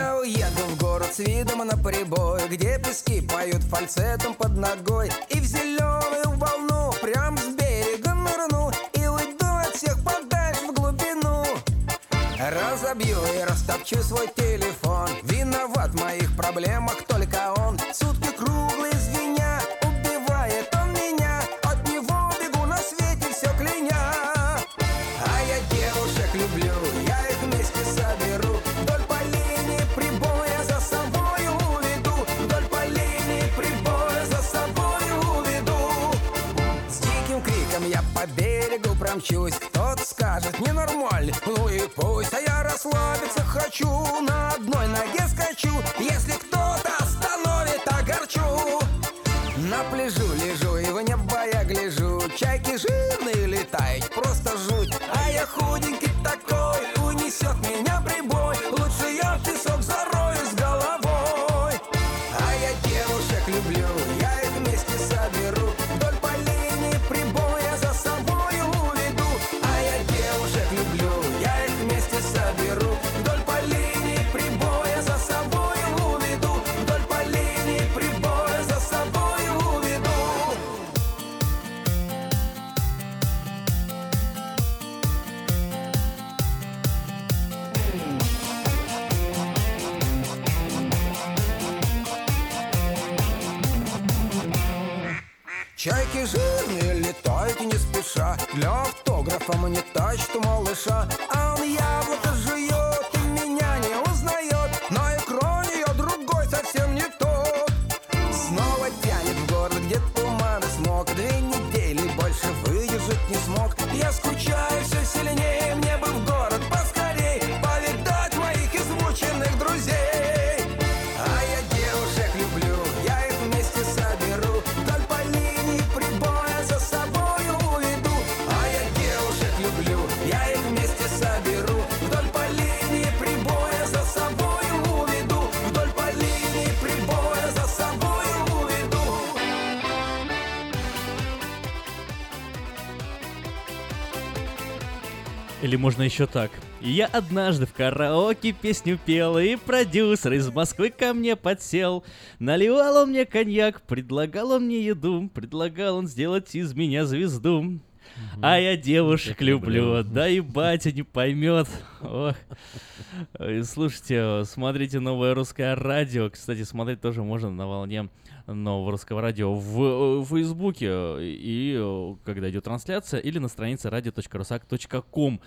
Я уеду в город с видом на прибой Где пески поют фальцетом под ногой. И в зеленую волну прям с берега нырну И уйду от всех подальше в глубину. Разобью и растопчу свой телефон. Виноват в моих проблемах по берегу промчусь. Кто-то скажет ненормальный, ну и пусть А я расслабиться хочу, на одной ноге скачу Если кто-то остановит, огорчу На пляжу лежу и в небо я гляжу. Чайки жирные летают, просто жуть. А я худенький From when you еще так. Я однажды в караоке песню пел, и продюсер из Москвы ко мне подсел. Наливал он мне коньяк, предлагал он мне еду, предлагал он сделать из меня звезду. А я девушек люблю, да и батя не поймет. Ох. Слушайте, смотрите новое русское радио. Кстати, смотреть тоже можно на волне нового русского радио в э, Фейсбуке и э, когда идет трансляция или на странице radio.rusak.com.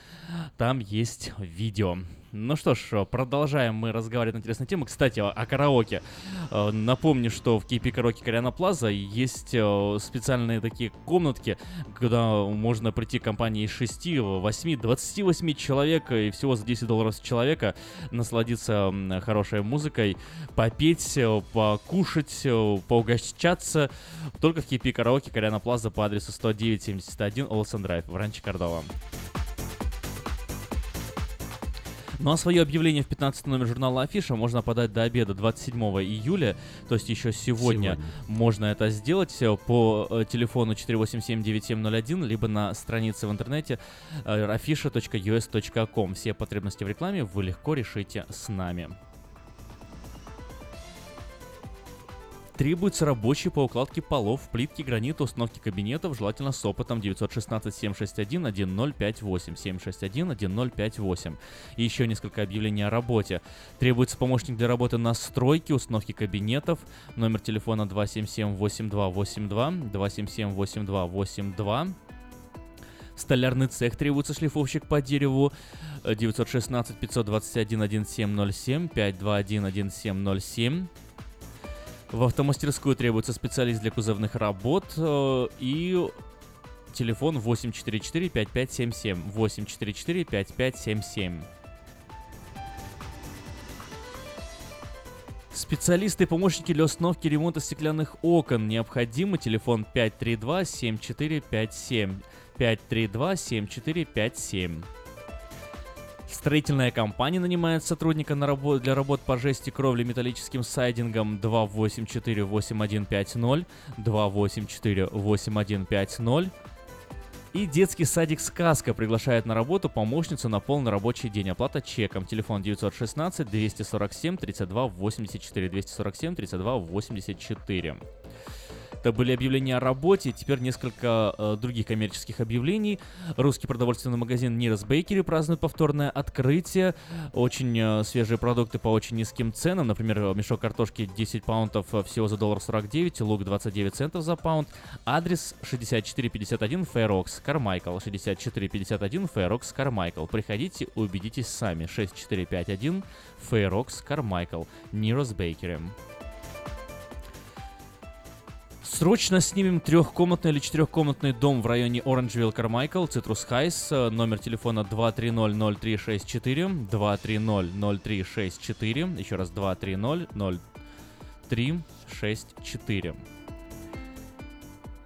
Там есть видео. Ну что ж, продолжаем мы разговаривать на интересные темы. Кстати, о, караоке. Э, Напомню, что в KP Караоке Кориана Плаза есть э, специальные такие комнатки, куда можно прийти компанией из 6, 8, 28 человек и всего за 10 долларов с человека насладиться хорошей музыкой, попеть, э, покушать, поугощаться. Только в KP Караоке Кориана Плаза по адресу 10971 Олсен Драйв в Ранче Кордова. Ну а свое объявление в 15 номер журнала Афиша можно подать до обеда 27 июля, то есть еще сегодня, Сегодня. можно это сделать э, по э, телефону 487-9701, либо на странице в интернете э, afisha.us.com. Все потребности в рекламе вы легко решите с нами. Требуется рабочий по укладке полов, плитки гранита, установки кабинетов, желательно с опытом 916-761-1058, 761-1058. И еще несколько объявлений о работе. Требуется помощник для работы на стройке, установки кабинетов, номер телефона 277-8282, 277-8282. Столярный цех требуется шлифовщик по дереву э, 916 521 1707 521 1707. В автомастерскую требуется специалист для кузовных работ э, и телефон 844-5577. 844-5577. Специалисты и помощники для установки ремонта стеклянных окон. Необходимы телефон 532-7457. 532-7457. Строительная компания нанимает сотрудника на рабо- для работ по жести кровли металлическим сайдингом 284-8150, 284-8150. И детский садик «Сказка» приглашает на работу помощницу на полный рабочий день. Оплата чеком. Телефон 916 247 32 84 247 32 84. Это были объявления о работе, теперь несколько э, других коммерческих объявлений. Русский продовольственный магазин Нирс Бейкери празднует повторное открытие. Очень э, свежие продукты по очень низким ценам. Например, мешок картошки 10 паунтов э, всего за доллар 49, лук 29 центов за паунд. Адрес 6451 Fair Oaks, Carmichael. 6451 Fair Oaks, Carmichael. Приходите, убедитесь сами. 6451 Fair Oaks, Carmichael. Niros Bakery. Срочно снимем трехкомнатный или четырехкомнатный дом в районе Orangevale, Carmichael, Citrus Heights, э, номер телефона 230-0364, 230-0364, еще раз 230-0364.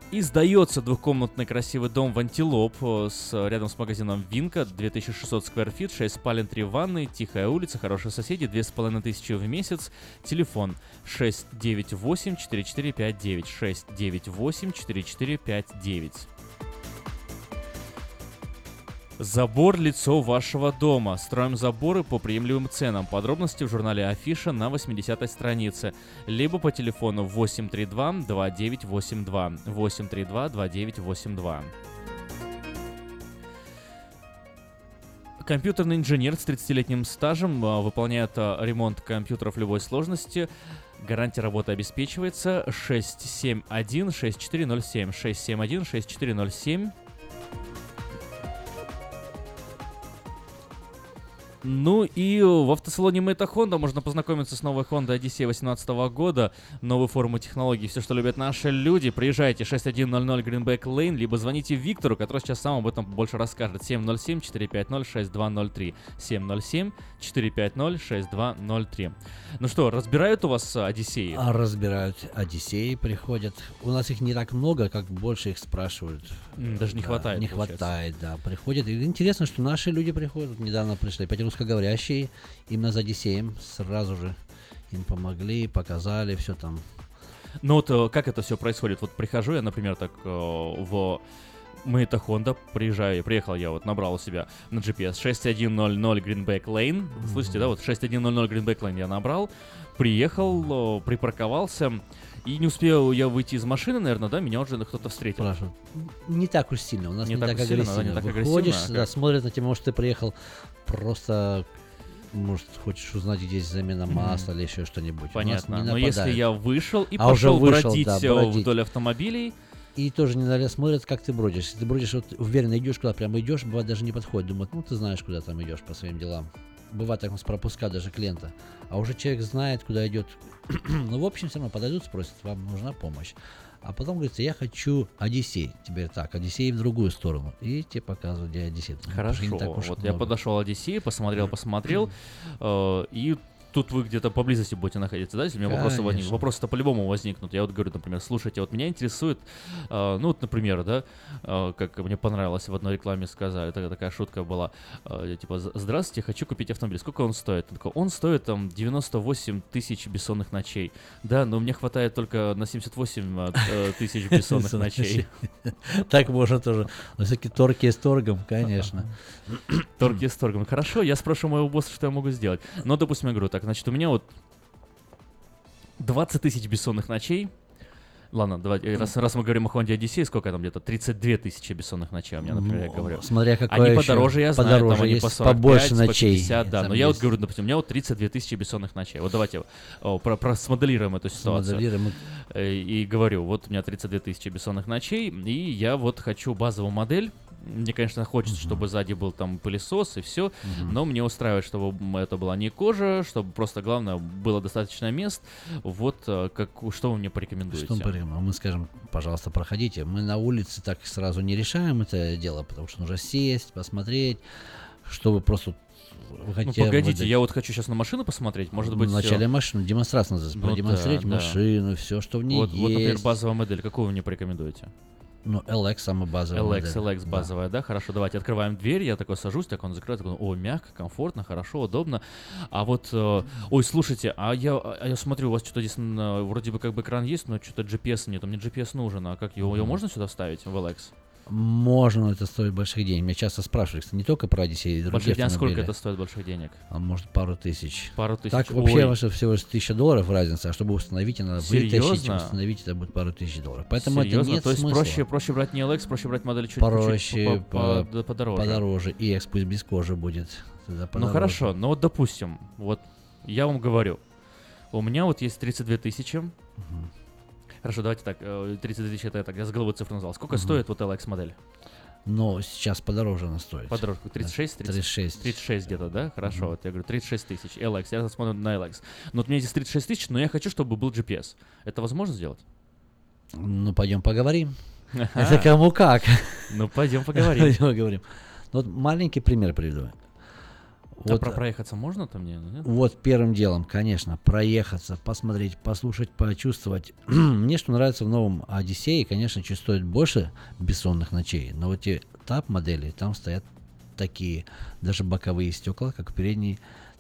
И сдается двухкомнатный красивый дом в Antelope э, с, рядом с магазином WinCo, 2600 square feet, 6 спален, 3 ванны, тихая улица, хорошие соседи, 2500 в месяц, телефон 698-4459, 698-4459. Забор лицо вашего дома. Строим заборы по приемлемым ценам. Подробности в журнале Афиша на 80 странице. Либо по телефону 832-2982. 832-2982. Компьютерный инженер с 30-летним стажем а, выполняет а, ремонт компьютеров любой сложности. Гарантия работы обеспечивается 671-6407. 671-6407. Ну и в автосалоне Мэйта Honda можно познакомиться с новой Honda Odyssey 2018 года, новой формы технологий, все, что любят наши люди. Приезжайте 6100 Greenback Lane, либо звоните Виктору, который сейчас сам об этом больше расскажет. 707-450-6203. 707-450-6203. Ну что, разбирают у вас Одиссеи? А разбирают. Одиссеи приходят. У нас их не так много, как больше их спрашивают. Даже не да, хватает. Не получается. хватает, да. Приходят. И интересно, что наши люди приходят. Недавно пришли. 5 русскоговорящий, именно за 7 сразу же им помогли, показали, все там. Ну вот э, как это все происходит? Вот прихожу я, например, так э, в мы это Honda, приезжаю, приехал я вот, набрал у себя на GPS 6100 Greenback Lane, слышите, да, вот 6100 Greenback Lane я набрал, приехал, э, припарковался, и не успел я выйти из машины, наверное, да, меня уже кто-то встретил. Спрашивают. Не так уж сильно. У нас Не не, так так, уж сильно, да, агрессивно. не так Выходишь, агрессивно, а да, как? смотрят на тебя, может, ты приехал просто может, хочешь узнать, где есть замена масла или еще что-нибудь. Понятно. Но если я вышел и А уже пошел вышел, бродить, да, бродить. вдоль автомобилей, И тоже не далее смотрят, как ты бродишь. Если ты бродишь, вот уверенно идешь куда прямо идешь, бывает даже не подходит. Думают, ну ты знаешь, куда там идешь по своим делам. Бывает так, у нас пропуска даже клиента. А уже человек знает, куда идет. Ну, в общем, все равно подойдут, спросят, вам нужна помощь. А потом говорится, я хочу Одиссей. Тебе так, Одиссей в другую сторону. И тебе показывают, где Одиссей. Ну, Хорошо. так уж вот я много. подошел Одиссей, посмотрел, посмотрел, э, и тут вы где-то поблизости будете находиться, да? Если у меня вопросы возникнут. Вопросы-то по-любому возникнут. Я вот говорю, например, слушайте, вот меня интересует, э, ну вот, например, да, э, как мне понравилось в одной рекламе сказали, такая, такая шутка была, э, типа, «З- здравствуйте, хочу купить автомобиль. Сколько он стоит? Он такой, он стоит там 98 тысяч бессонных ночей. Да, но мне хватает только на 78 э, э, тысяч бессонных ночей. Так можно тоже. Но все-таки торги с торгом, конечно. Торги с торгом. Хорошо, я спрошу моего босса, что я могу сделать. Но, допустим, я говорю, так, значит, у меня вот 20 тысяч бессонных ночей. Ладно, давайте, раз, раз мы говорим о Honda Odyssey, сколько там где-то? 32 тысячи бессонных ночей у меня, например, я Ну, говорю. смотря какое Они подороже, я знаю, Подороже там они есть, по 45, побольше по ночей 50, да. Но я вот есть. говорю, допустим, у меня вот 32 тысячи бессонных ночей. Вот давайте о, про, про- смоделируем эту ситуацию. Смоделируем. Э, И говорю, вот у меня 32 тысячи бессонных ночей, и я вот хочу базовую модель. Мне, конечно, хочется, чтобы сзади был там пылесос и все, Мгм. но мне устраивает, чтобы это была не кожа, чтобы просто, главное, было достаточно мест. Вот э, как, что вы мне порекомендуете? Что мы порекомендуем? Мы скажем, пожалуйста, проходите. Мы на улице так сразу не решаем это дело, потому что нужно сесть, посмотреть, чтобы просто вы Ну, погодите, выдать- я вот хочу сейчас на машину посмотреть, может быть... Вначале э, машину, демонстрацию надо ну продемонстрировать да, да. машину, все, что в ней вот, есть. вот, например, базовая модель, какую вы мне порекомендуете? Ну, LX самая базовая LX, модель. LX Да. базовая, да. Хорошо, давайте открываем дверь, я такой сажусь, так он закрыт, такой, о, мягко, комфортно, хорошо, удобно. А вот, э, ой, слушайте, а я, а я смотрю, у вас что-то здесь м, вроде бы как бы экран есть, но что-то GPS нет, мне GPS нужен, а как его, его можно сюда вставить в LX? Можно, но это стоит больших денег. Меня часто спрашивают, кстати, не только про Одиссей, и другие Больших денег, сколько это стоит больших денег? А может пару тысяч. Пару тысяч. Так вообще Ой. вообще всего лишь тысяча долларов разница, а чтобы установить, надо вытащить, Серьезно? установить, это будет пару тысяч долларов. Поэтому Серьезно? это нет То есть смысла. проще, проще брать не LX, проще брать модель чуть, проще, по- по- по- подороже. подороже. И X пусть без кожи будет. Ну хорошо, но вот допустим, вот я вам говорю, у меня вот есть 32 тысячи. Хорошо, давайте так, э, 32 тысячи это я так, я с головы цифру назвал. Сколько Мгм. стоит вот LX модель? Но сейчас подороже она стоит. Подороже, 36? 30? 36. 36 где-то, да? Хорошо, Мгм. вот я говорю, 36 тысяч, LX, я смотрю на LX. Но вот у меня здесь 36 тысяч, но я хочу, чтобы был GPS. Это возможно сделать? Ну, пойдем поговорим. Ага. Это кому как. Ну, пойдем поговорим. Пойдем поговорим. Ну, вот маленький пример приведу. А Вот, про проехаться можно там нет? вот первым делом, конечно, проехаться, посмотреть, послушать, почувствовать. Мне что нравится в новом Одиссее, конечно, стоит больше бессонных ночей, но вот эти тап-модели, там стоят такие, даже боковые стекла, как передние,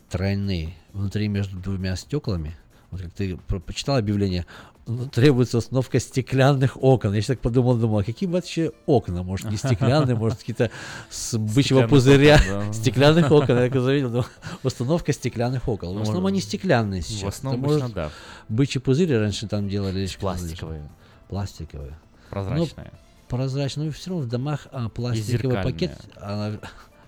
тройные. Внутри между двумя стеклами, вот как ты про- почитал объявление, требуется установка стеклянных окон. Я так подумал, думал, а какие вообще окна? Может, не стеклянные, может, какие-то с бычьего пузыря. Стеклянных окон. Я так заметил, установка стеклянных окон. В основном они стеклянные в сейчас. основном может, обычно да. Бычьи пузыри раньше там делали. Пластиковые. Пластиковые. Прозрачные. Ну, прозрачные. Но все равно в домах а, пластиковый пакет, а,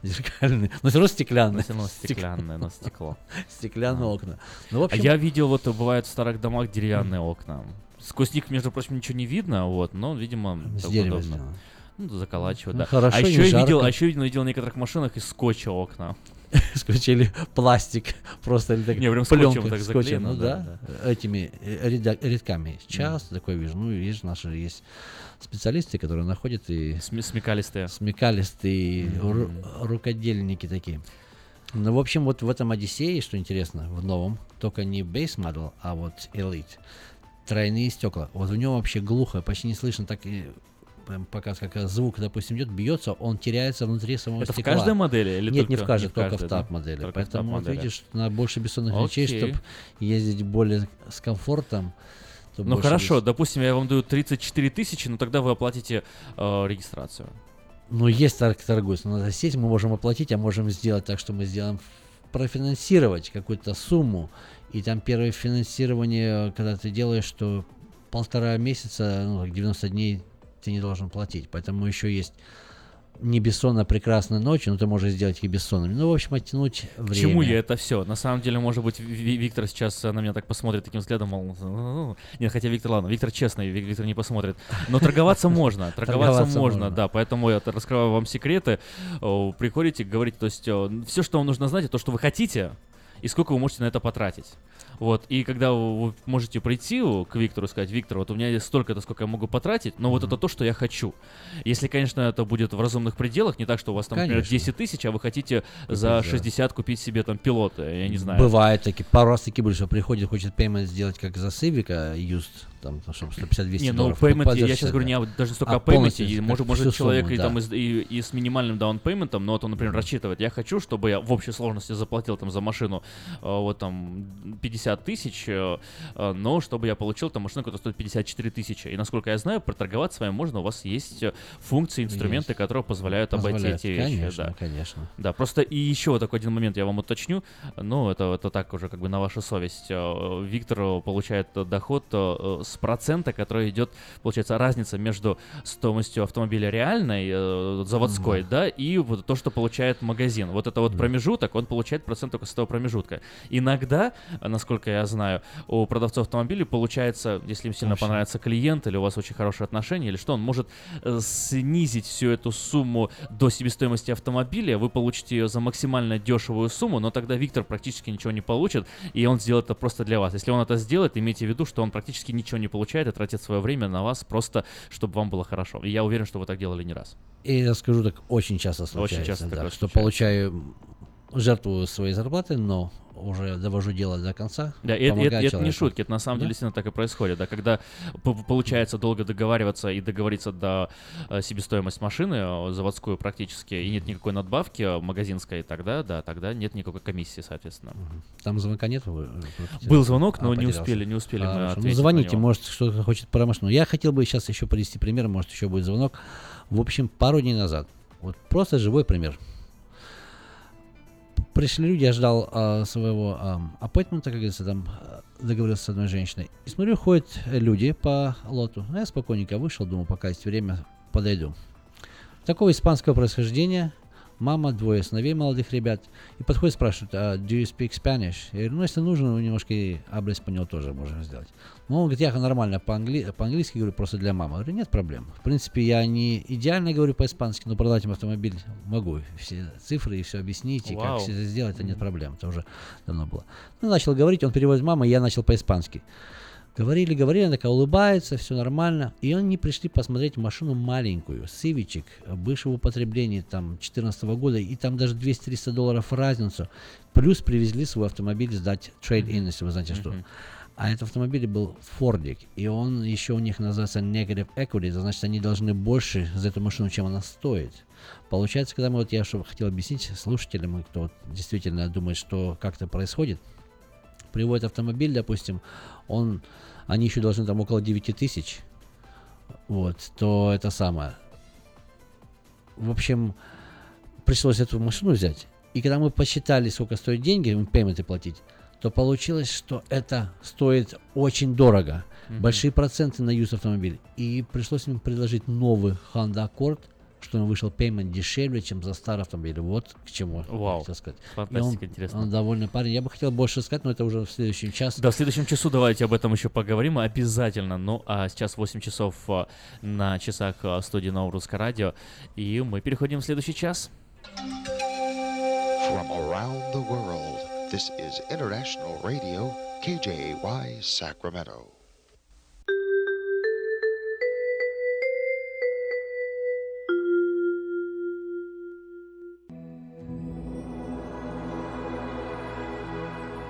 зеркальные, но все равно стеклянные. Но всё равно стеклянное, но стекло. Стеклянные А. окна. Ну, в общем, А я видел, вот бывают в старых домах деревянные окна. Сквозь них, между прочим, ничего не видно, вот, но, видимо, С удобно. сделано. Ну, заколачивают, Ну, да. хорошо, а еще я видел, а еще видел, видел в некоторых машинах из скотча окна. скотчили пластик просто или так, Не, прям пленкой, так скотчем, ну да, да, этими э, ряда- рядками. Сейчас такое вижу. Ну, видишь, наши есть специалисты, которые находят и См- смекалистые. смекалистые ру- рукодельники такие. Ну, в общем, вот в этом Одиссее, что интересно, в новом, только не base model, а вот Elite, тройные стекла. Вот в нем вообще глухо, почти не слышно, так и прям показ, как звук, допустим, идет, бьется, он теряется внутри самого Это в стекла. каждой модели или Нет, не в каждой, не в только в тап-модели. В Поэтому, вот видишь, на больше бессонных ночей, Окей. чтобы ездить более с комфортом. то Ну хорошо, бес- допустим, я вам даю 34 тысячи, но тогда вы оплатите э, регистрацию. Ну, есть торг торгуется. Но надо сесть, мы можем оплатить, а можем сделать так, что мы сделаем профинансировать какую-то сумму. И там первое финансирование, когда ты делаешь, что полтора месяца, ну, так 90 дней ты не должен платить. Поэтому еще есть не бессонно прекрасная ночь, но ты можешь сделать их бессонными. Ну, в общем, оттянуть К время. чему я это все? На самом деле, может быть, Ви- Виктор сейчас э, на меня так посмотрит таким взглядом, мол, «Ну-ну-ну». нет, хотя Виктор, ладно, Виктор честный, Ви- Виктор не посмотрит. Но торговаться можно, торговаться можно, да, поэтому я раскрываю вам секреты. Приходите, говорите, то есть все, что вам нужно знать, то, что вы хотите, и сколько вы можете на это потратить. Вот, и когда вы вы можете прийти к Виктору и сказать, Виктор, вот у меня есть столько-то, сколько я могу потратить, но вот это то, что я хочу. Если, конечно, это будет в разумных пределах, не так, что у вас там, например, Конечно. 10 тысяч, а вы хотите Купить за за- 60 купить себе там пилоты, я не знаю. Бывает такие, пару раз такие были, что приходит, хочет payment сделать, как за Civic, used, там, чтобы 150-200 Не, ну payment, за я сейчас 60, говорю не даже столько А о как может, может человек сумму, и, да. там, и, с- и- и с минимальным даунпейментом, но вот он, например, рассчитывает, я хочу, чтобы я в общей сложности заплатил там за машину э, вот там 50 тысяч, э, э, но чтобы я получил там машину, которая стоит 54 тысячи. И насколько я знаю, проторговать с вами можно, у вас есть функции, инструменты, которые позволяют, обойти Позволяет. эти вещи. Конечно, да. конечно. Да, просто и еще вот такой один момент я вам уточню, ну, это, это так уже как бы на вашу совесть. Виктор получает доход с процента, который идет, получается, разница между стоимостью автомобиля реальной, э, заводской, да, и вот то, что получает магазин. Вот это вот промежуток, он получает процент только с этого промежутка. Иногда, насколько я знаю, у продавцов автомобилей получается, если им сильно Очень. понравится клиент или у вас очень хорошие отношения, или что, он может э, снизить всю эту сумму до себестоимости автомобиля, вы получите ее за максимально дешевую сумму, но тогда Виктор практически ничего не получит, и он сделает это просто для вас. Если он это сделает, имейте в виду, что он практически ничего не получает и тратит свое время на вас просто, чтобы вам было хорошо. И я уверен, что вы так делали не раз. И я скажу так, очень часто случается, часто да, что случается. получаю жертву своей зарплаты, но уже довожу дело до конца. Да, это, это- это не шутки, это на самом Да? деле действительно так и происходит. Да, когда получается долго договариваться и договориться до э, себестоимость машины э, заводскую практически, и нет никакой надбавки э, магазинской, тогда, да, тогда нет никакой комиссии, соответственно. Там звонка нет? Вы- Был звонок, А, но не потерялся. успели, не успели мы Хорошо. Ну, ответить на звоните, может, что-то хочет про машину. Я хотел бы сейчас еще привести пример, может, еще будет звонок. В общем, пару дней назад. Вот просто живой пример. Пришли люди, я ждал а, своего а, appointment, как говорится, там а, договорился с одной женщиной. И смотрю, ходят люди по лоту. Ну, я спокойненько вышел, думаю, пока есть время, подойду. Такого испанского происхождения, мама, двое сыновей молодых ребят. И подходит, спрашивает, а, do you speak Spanish? Я говорю, ну, если нужно, ну, немножко и habla español тоже можем сделать. Ну, он говорит, я нормально по-англи- по-английски говорю, просто для мамы. Я говорю, нет проблем. В принципе, я не идеально говорю по-испански, но продать им автомобиль могу. Все цифры и все объяснить, и как Вау. все это сделать, это нет проблем. Это уже давно было. Ну, начал говорить, он переводит мама, я начал по-испански. Говорили, говорили, она такая улыбается, все нормально. И они пришли посмотреть машину маленькую, Сивичек, бывшего употребления, там, 2014 года, и там даже 200-300 долларов разницу. Плюс привезли свой автомобиль сдать трейд-ин, если вы знаете что. А этот автомобиль был Фордик, и он еще у них называется Negative Equity, это значит, они должны больше за эту машину, чем она стоит. Получается, когда мы, вот я что хотел объяснить слушателям, кто действительно думает, что как-то происходит, приводит автомобиль, допустим, он, они еще должны там около 9 тысяч, вот, то это самое. В общем, пришлось эту машину взять. И когда мы посчитали, сколько стоят деньги, им пейменты платить, то получилось, что это стоит очень дорого. Мгм. Большие проценты на юз автомобиль. И пришлось им предложить новый Honda Accord что он вышел payment дешевле, чем за старый автомобиль. Вот к чему. Вау. хотел сказать. Фантастика, он, интересно. Он довольный парень. Я бы хотел больше сказать, но это уже в следующем часе. Да, в следующем часу давайте об этом еще поговорим обязательно. Ну, а сейчас 8 часов а, на часах а, студии Русского Радио. И мы переходим в следующий час. From around the world, this is International Radio, KJY Sacramento.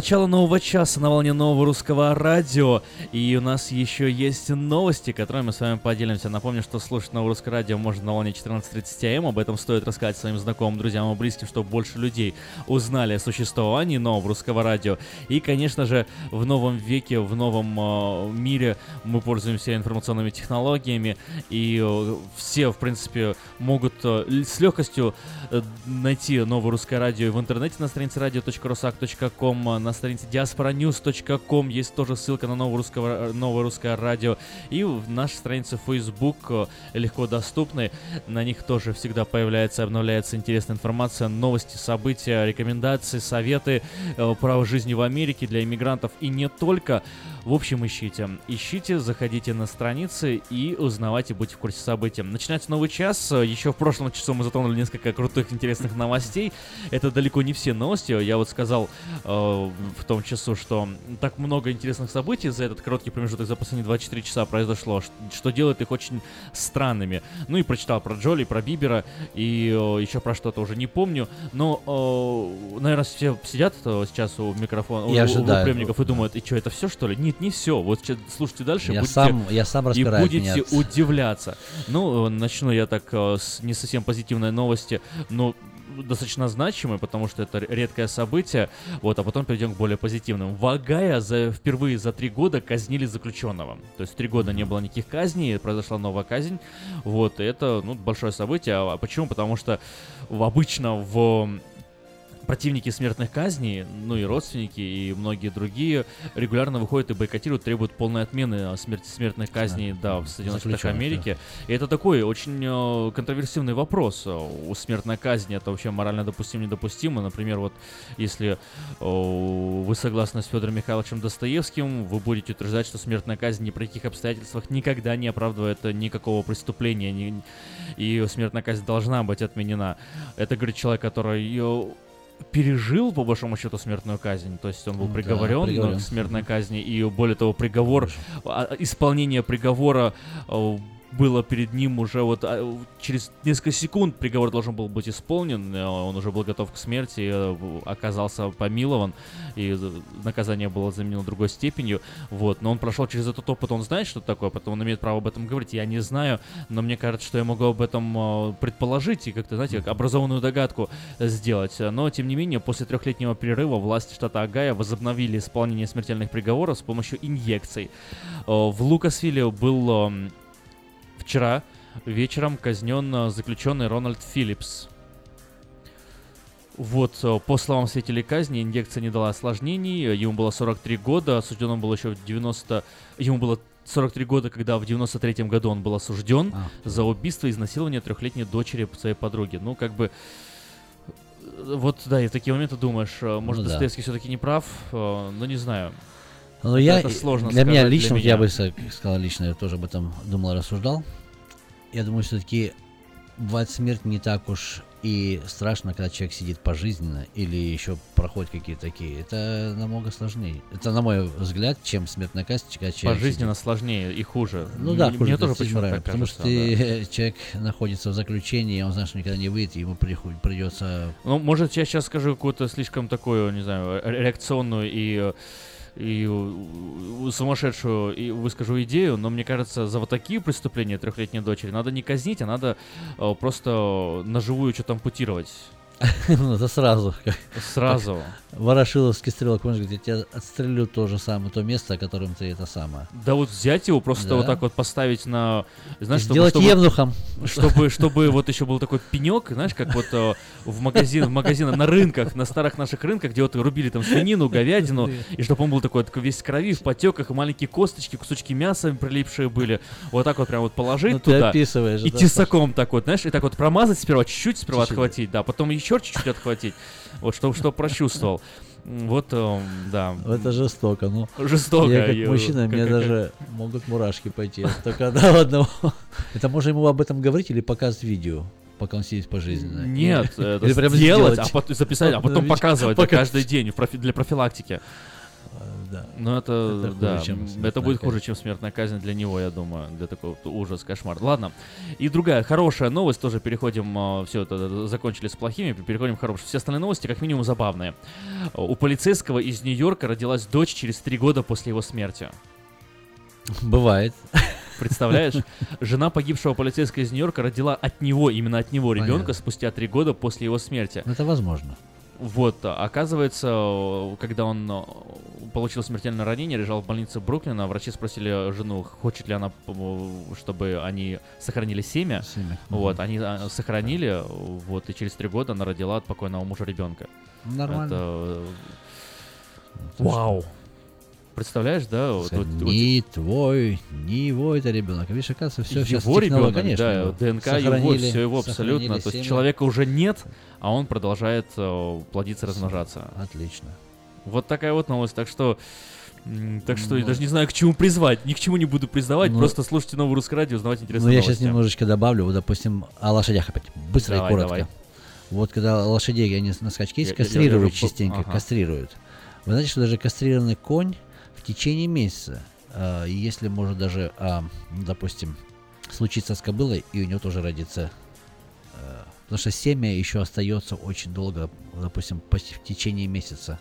Начало нового часа на волне нового русского радио. И у нас еще есть новости, которые мы с вами поделимся. Напомню, что слушать новое русское радио можно на волне 14.30 АМ. Об этом стоит рассказать своим знакомым, друзьям и близким, чтобы больше людей узнали о существовании нового русского радио. И, конечно же, в новом веке, в новом э, мире мы пользуемся информационными технологиями. И э, все, в принципе, могут э, с легкостью э, найти новое русское радио в интернете на странице radio.rusak.com, на странице diasporanews.com есть тоже ссылка на новое, русского, новое русское радио. И в нашей странице Facebook э, легко доступны. На них тоже всегда появляется, обновляется интересная информация, новости, события, рекомендации, советы э, про жизнь в Америке для иммигрантов и не только. В общем, ищите. Ищите, заходите на страницы и узнавайте, будьте в курсе событий. Начинается новый час. Еще в прошлом часу мы затронули несколько крутых, интересных новостей. Это далеко не все новости. Я вот сказал э, в том часу, что так много интересных событий за этот короткий промежуток, за последние 24 часа произошло, что делает их очень странными. Ну и прочитал про Джоли, про Бибера и э, еще про что-то уже не помню. Но, э, наверное, все сидят э, сейчас у микрофона, у, у приемников и думают, и что, это все что ли? Нет, не все. Вот слушайте дальше, Я будете, сам- я сам и распирает будете меня. удивляться. Ну, э, начну я так э, с не совсем позитивной новости, но достаточно значимый, потому что это редкое событие. Вот, а потом перейдем к более позитивным. В Огайо за, впервые за три года казнили заключенного. То есть три года не было никаких казней, произошла новая казнь. Вот, и это ну, большое событие. А почему? Потому что в- обычно в противники смертных казней, ну и родственники, и многие другие регулярно выходят и бойкотируют, требуют полной отмены смерти смертных казней, да, в Соединенных Штатах Америки. И это такой очень э, контроверсивный вопрос. Э, У смертной казни это вообще морально допустимо, недопустимо. Например, вот если э, вы согласны с Федором Михайловичем Достоевским, вы будете утверждать, что смертная казнь ни при каких обстоятельствах никогда не оправдывает никакого преступления, ни- и смертная казнь должна быть отменена. Это говорит человек, который пережил, по большому счету, смертную казнь. То есть он был Да, приговорен, приговорен. к смертной казни, и более того, приговор, а, исполнение приговора э, было перед ним уже вот а, через несколько секунд приговор должен был быть исполнен, э, он уже был готов к смерти, э, оказался помилован, и э, наказание было заменено другой степенью, вот, но он прошел через этот опыт, он знает, что такое, потом он имеет право об этом говорить, я не знаю, но мне кажется, что я могу об этом предположить и как-то, знаете, как образованную догадку сделать, но, тем не менее, после трехлетнего перерыва власти штата Огайо возобновили исполнение смертельных приговоров с помощью инъекций. В Лукасвилле был эм, вчера вечером казнен э, заключенный Рональд Филлипс. Вот, э, по словам свидетелей казни, инъекция не дала осложнений, э, ему было 43 года, осужден он был еще в 90... Ему было 43 года, когда в 93 году он был осужден А. за убийство и изнасилование трехлетней дочери своей подруги. Ну, как бы... Вот, да, и в такие моменты думаешь, может, Ну да. Достоевский все-таки не прав, э, ну, не знаю. Ну, Это- я, это сложно для меня лично, вот меня. я бы сказал лично, я тоже об этом думал, рассуждал. Я думаю, все-таки бывает смерть не так уж и страшно, когда человек сидит пожизненно или еще проходит какие-то такие. Это намного сложнее. Это, на мой взгляд, чем смертная казнь, когда человек Пожизненно сидит- сложнее и хуже. Ну да, Мне- хуже тоже правильно, так Потому кажется, что да. ты, человек находится в заключении, он знает, что никогда не выйдет, ему придется Ну, может, я сейчас скажу какую-то слишком такую, не знаю, ре- реакционную и, э, и э, сумасшедшую и выскажу идею, но мне кажется, за вот такие преступления трехлетней дочери надо не казнить, а надо э, просто наживую что-то ампутировать. Ну, это сразу. Сразу. Ворошиловский стрелок, помнишь, я тебя отстрелю то же самое, то место, о котором ты это самое. Да вот взять его, просто вот так вот поставить на... Знаешь, чтобы- Сделать евнухом. Чтобы, чтобы вот еще был такой пенек, знаешь, как вот э, в магазин, в магазинах, на рынках, на старых наших рынках, где вот рубили там свинину, говядину, и чтобы он был такой, такой весь крови, в потеках, и маленькие косточки, кусочки мяса прилипшие были. Вот так вот прям вот положить Ну, туда. и тесаком так вот, знаешь, и так вот промазать сперва, чуть-чуть сперва отхватить, да, потом еще чуть-чуть отхватить. Вот, чтобы что прочувствовал. Вот, э, да. Это жестоко, ну. Жестоко. Я как мужчина, мне как- как- даже могут мурашки пойти. Только одного. Это можно ему об этом говорить или показывать видео, пока он сидит пожизненно? Нет, Или- это сделать, сделать. а потом записать, а потом показывать каждый день для профилактики. Да. Ну это, Это хуже, да, смертная это будет хуже, чем смертная казнь для него, я думаю, для такого ужас, кошмар. Ладно. И другая хорошая новость, тоже переходим, все это закончили с плохими, переходим к хорошим. Все остальные новости как минимум забавные. У полицейского из Нью-Йорка родилась дочь через три года после его смерти. Бывает. Представляешь? Жена погибшего полицейского из Нью-Йорка родила от него, именно от него ребенка Понятно. спустя три года после его смерти. Это возможно. Вот, оказывается, когда он э, получил смертельное ранение, лежал в больнице Бруклина, врачи спросили жену, хочет ли она, э, чтобы они сохранили семя. Семя. Вот, Мгм. они а, сохранили, вот, и через три года она родила от покойного мужа ребенка. Нормально. Это, э, Вау! Представляешь, да? вот- вот- вот Не твой, не его это ребенок. Видишь, оказывается, все сейчас его ребенок, конечно. да, его. ДНК его, все его абсолютно. То есть человека уже нет, а он продолжает э, плодиться, размножаться. Отлично. Вот такая вот новость. Так что, так что я Ну. даже не знаю, к чему призвать. Ни к чему не буду призывать. Ну. просто слушайте новое русское радио, узнавайте Ну, интересные я новости. сейчас немножечко добавлю, вот, допустим, о лошадях опять. Быстро Давай, и коротко. давай. Вот когда лошадей, они на скачке Я- я- кастрируют я- я- частенько, ага. кастрируют. Вы знаете, что даже кастрированный конь в течение месяца, и если может даже, ну, допустим, случиться с кобылой, и у нее тоже родится а, Потому что семя еще остается очень долго, допустим, в течение месяца.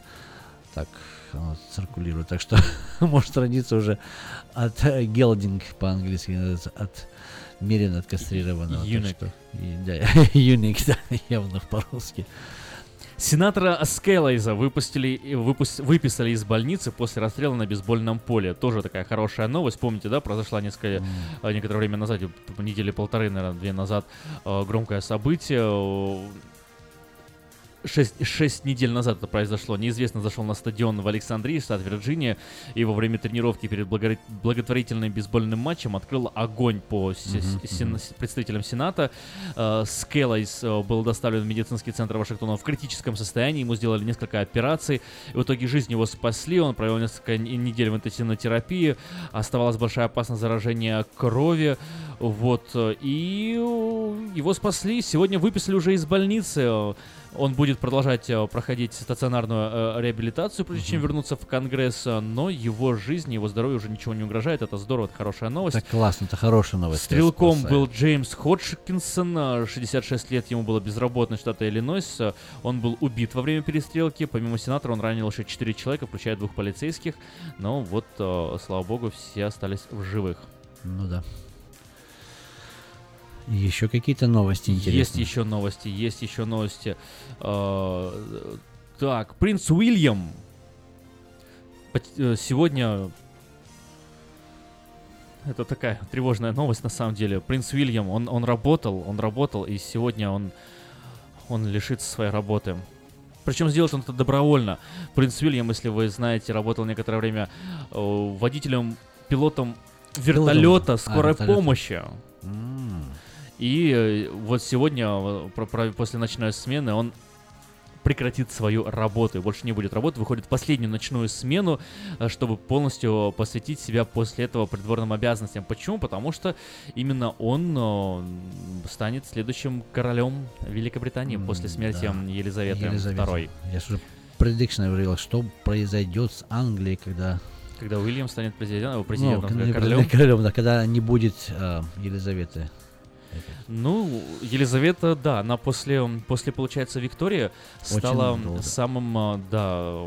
Так оно циркулирует. Так что может родиться уже от э, гелдинг по-английски, называется, от меренно откастрированного. Так Юник. да, юник, да, явно по-русски. Сенатора Скеллайза выпустили, выпус- выписали из больницы после расстрела на бейсбольном поле. Тоже такая хорошая новость. Помните, да, произошла несколько, э, некоторое время назад, недели полторы, наверное, две назад, э, громкое событие. Шесть, шесть недель назад это произошло. Неизвестно зашел на стадион в Александрии, штат Вирджиния, и во время тренировки перед благо- благотворительным бейсбольным матчем открыл огонь по с- с- сен- представителям Сената. Э, Скеллайс э, был доставлен в медицинский центр Вашингтона в критическом состоянии. Ему сделали несколько операций. И в итоге жизнь его спасли. Он провел несколько недель в интенсивной терапии. Оставалась большая опасность заражения крови. Вот. э, И э, его спасли. Сегодня выписали уже из больницы. Он будет продолжать э, проходить стационарную реабилитацию, прежде чем вернуться в Конгресс. Но его жизни, его здоровью уже ничего не угрожает. Это здорово, это хорошая новость. Это классно, это хорошая новость. Стрелком был Джеймс Ходжкинсон, э, 66 лет ему было безработный штата Иллинойс. Он был убит во время перестрелки. Помимо сенатора он ранил еще 4 человека, включая двух полицейских. Но вот, слава богу, все остались в живых. Ну да. Еще какие-то новости интересные. Есть еще новости, есть еще новости. Э, Так, принц Уильям э, сегодня это такая тревожная новость на самом деле. Принц Уильям, он, он работал, он работал, и сегодня он, он лишится своей работы. Причем сделает он это добровольно. Принц Уильям, если вы знаете, работал некоторое время э, водителем, пилотом вертолета скорой вертолета. помощи. И э, вот сегодня, э, после ночной смены, он прекратит свою работу больше не будет работать, выходит в последнюю ночную смену, э, чтобы полностью посвятить себя после этого придворным обязанностям. Почему? Потому что именно он станет следующим королем Великобритании после смерти да. Елизаветы Елизавета. II. Я же уже предикшн говорил, что произойдет с Англией, когда... Когда Уильям станет президентом, президентом, ну, не королем. королем, да, когда не будет э, Елизаветы. Ну, Елизавета, да, она после, после получается, Виктории Очень стала самым, а, да,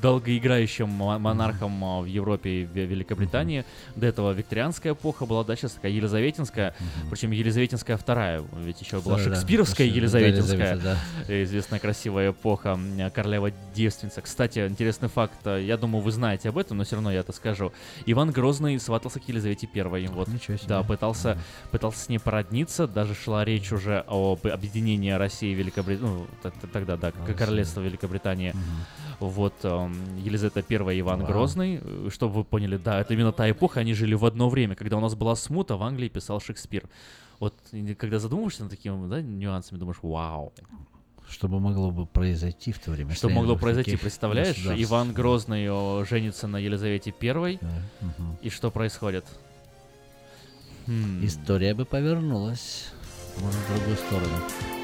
долгоиграющим мо- монархом а, в Европе и в Великобритании. До этого викторианская эпоха была, да, сейчас такая елизаветинская, причем елизаветинская вторая, ведь еще была Вторая, да, шекспировская точно, да, елизаветинская, Елизавета, э, известная красивая эпоха, королева-девственница. Кстати, интересный факт, э, я думаю, вы знаете об этом, но все равно я это скажу. Иван Грозный сватался к Елизавете Первой, вот, Ничего себе. да, пытался, пытался с ней породниться, даже шла речь уже об объединении России и Великобритании, ну, тогда, да, Россия. королевство Великобритании. Вот, эм, Елизавета I, Иван Вау. Грозный, э, чтобы вы поняли, да, это именно та эпоха, они жили в одно время, когда у нас была смута, в Англии писал Шекспир. Вот, и когда задумываешься над такими да, нюансами, думаешь, вау. Что бы могло бы произойти в то время? Что могло произойти, представляешь? Иван Грозный женится на Елизавете Первой, мгм. и что происходит? Хм. История бы повернулась, может, в другую сторону.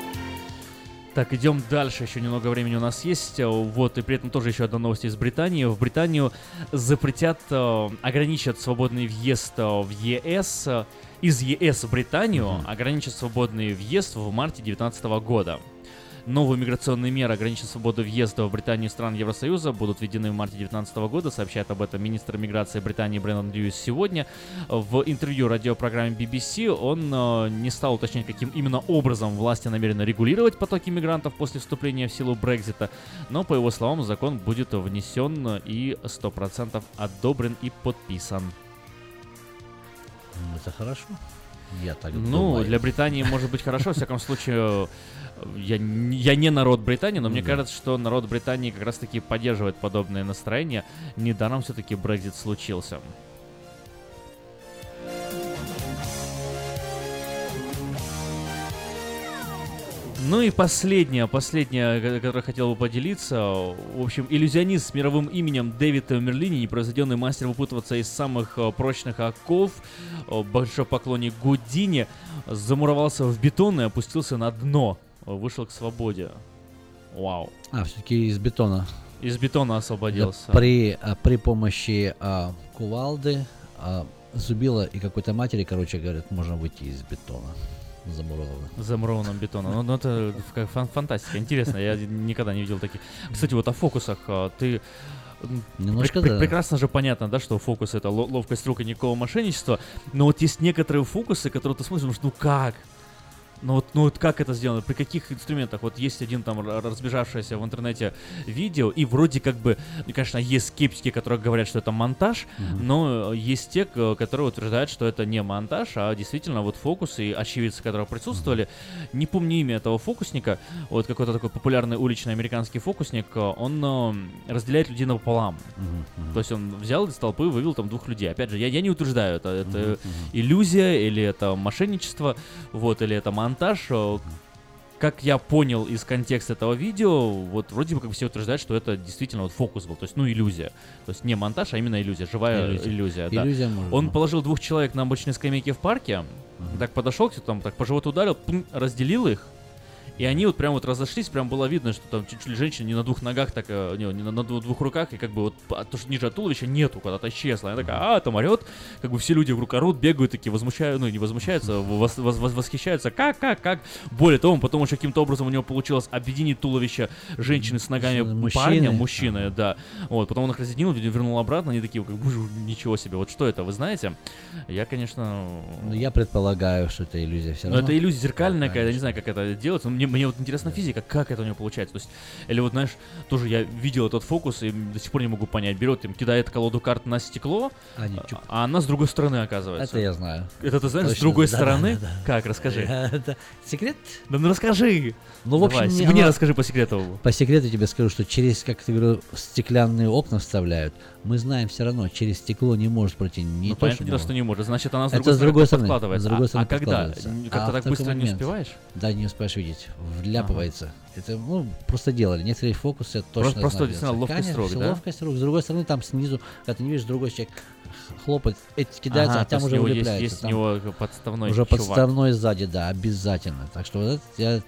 Так, идем дальше. Еще немного времени у нас есть. Э, Вот, и при этом тоже еще одна новость из Британии. В Британию запретят, э, ограничат свободный въезд э, в ЕС. Из ЕС в Британию ограничат свободный въезд в марте 2019 года. Новые миграционные меры ограничат свободу въезда в Британию стран Евросоюза будут введены в марте 2019 года, сообщает об этом министр миграции Британии Брэндон Льюис сегодня. В интервью радиопрограмме BBC он э, не стал уточнять, каким именно образом власти намерены регулировать потоки мигрантов после вступления в силу Брекзита, но, по его словам, закон будет внесен и 100% одобрен и подписан. Это хорошо. Я так Ну, думаю. для Британии может быть хорошо, во всяком случае, я, я не народ Британии, но мне Ну да. кажется, что народ Британии как раз-таки поддерживает подобное настроение. Недаром все-таки Брекзит случился. Ну и последнее, последнее, ко- которое хотел бы поделиться. В общем, иллюзионист с мировым именем Дэвид Мерлини, непроизведенный мастер выпутываться из самых э, прочных оков, э, большой поклонник Гудини, замуровался в бетон и опустился на дно. Вышел к свободе. Вау. А, все-таки из бетона. Из бетона освободился. При, а, при помощи а, кувалды, а, зубила и какой-то матери, короче говорят, можно выйти из бетона. Замуровано. Замурованным бетоном. Ну, ну, это фан- фантастика. Интересно, я никогда не видел таких. Кстати, вот о фокусах а, ты Немножко пре- да. прекрасно же понятно, да, что фокус это ло- ловкость рук и никакого мошенничества. Но вот есть некоторые фокусы, которые ты смотришь, ну как? Ну вот, ну вот как это сделано? При каких инструментах? Вот есть один там разбежавшееся в интернете видео, и вроде как бы, ну, конечно, есть скептики, которые говорят, что это монтаж, Мгм. но э, есть те, которые утверждают, что это не монтаж, а действительно вот фокус и очевидцы, которые присутствовали. Не помню имя этого фокусника, вот какой-то такой популярный уличный американский фокусник, э, он э, разделяет людей напополам. Мгм. То есть он взял из толпы, вывел там двух людей. Опять же, я, я не утверждаю, это, это мгм. иллюзия, или это мошенничество, вот, или это монтаж. Э, Как я понял из контекста этого видео, вот вроде бы как все утверждают, что это действительно вот фокус был, то есть, ну, иллюзия. То есть не монтаж, а именно иллюзия, живая Иллюзия. иллюзия. да. Иллюзия может Он положил двух человек на обычной скамейке в парке, так подошел к там, так по животу ударил, пум, разделил их, и они вот прям вот разошлись, прям было видно, что там чуть-чуть ли женщина не на двух ногах, так, э, не, не на, на дву- двух руках, и как бы вот а, то, что ниже от туловища нету, куда-то исчезла. Она такая, а, там орет, как бы все люди вокруг орут, бегают такие, возмущают, ну не возмущаются, вос- вос- вос- восхищаются, как, как, как. Более того, потом еще каким-то образом у него получилось объединить туловище женщины с ногами Мужчины. парня, мужчины, да. Вот, потом он их разъединил, вернул обратно, они такие, как, «Боже, ничего себе, вот что это, вы знаете? Я, конечно... Ну, я предполагаю, что это иллюзия все Но равно. это иллюзия зеркальная какая-то, не знаю, как это делается. Но мне, мне вот интересна физика, как это у него получается. То есть, или вот, знаешь, тоже я видел этот фокус и до сих пор не могу понять. Берет, им кидает колоду карт на стекло, А, не, чук. а она с другой стороны оказывается. Это я знаю. Это ты знаешь, с Точно, другой да, стороны? да, да, да. Как, расскажи. Секрет? Да ну расскажи. Ну, в общем, Давай, не- мне она- расскажи по секрету. По секрету тебе скажу, что через, как ты говорил, стеклянные окна вставляют. Мы знаем все равно, через стекло не может пройти не ну, то, понятное дело, что не может. Значит, она с Это другой с другой стороны подкладывается. С другой А- стороны а когда? подкладывается. А Как-то в так быстро не момент- успеваешь? Да, не успеешь видеть. Вляпывается. Это, ну, просто делали. Некоторые фокусы точно Просто- просто действительно ловкость Конечно, рук, да? ловкость рук. С другой стороны, там снизу, когда ты не видишь, другой человек хлопает, эти кидаются, Ага, а там уже него есть- есть у него подставной Уже чувак. подставной сзади, да, обязательно. Так что вот этот я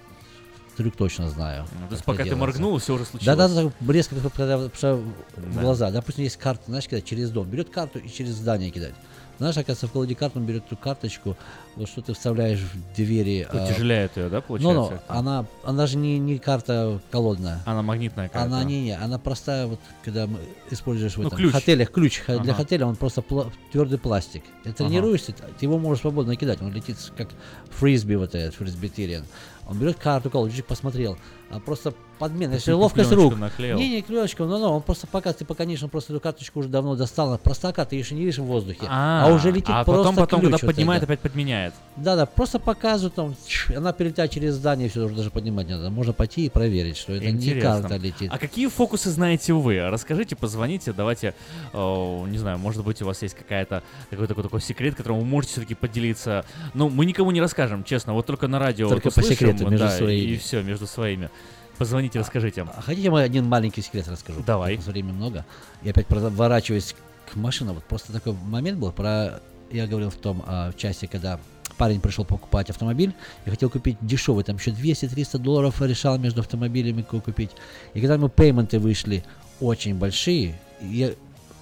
трюк точно знаю. Ну, то есть пока ты моргнул, всё уже случилось. да, да, резко когда в глаза. Допустим, есть карта, знаешь, кидать через дом. Берет карту и через здание кидать. Знаешь, оказывается, в колоде карт он берет эту карточку, вот что ты вставляешь в двери. а, Утяжеляет её, да, Ну, получается? ну, она, она же не, не карта колодная. Она магнитная карта. Она не, не, она простая, вот когда мы используешь в Ну, этом ключ. отелях ключ ха- для Ага. отеля, он просто твердый пластик. И тренируешься, ты его можешь свободно кидать, он летит как фрисби вот этот, фрисбитериан. Он берет карту, колодчик посмотрел, а просто подмена, если ловкость рук. наклеил. Не, не клеечку, но, но он просто пока ты пока, конечно, просто эту карточку уже давно достал, карта, ты еще не видишь в воздухе, а, уже летит а просто потом, потом, ключ когда вот поднимает, этот. опять подменяет. Да, да, просто показывают там, чш, она перелетает через здание, все уже даже поднимать не надо. Можно пойти и проверить, что это не Интересно. карта летит. А какие фокусы знаете вы? Расскажите, позвоните, давайте, э, не знаю, может быть, у вас есть какая-то какой-то такой, такой секрет, которым вы можете все-таки поделиться. Ну, мы никому не расскажем, честно, вот только на радио Только вот по услышим, секрету, между да, своими. И все, между своими. Позвоните, расскажите. А хотите, я один маленький секрет расскажу? Давай. Времени много. Я опять проворачиваюсь к машинам. Вот просто такой момент был. Про я говорил в том а, в части, когда парень пришел покупать автомобиль и хотел купить дешевый, там еще 200-300 долларов решал между автомобилями купить. И когда ему пейменты вышли очень большие, я,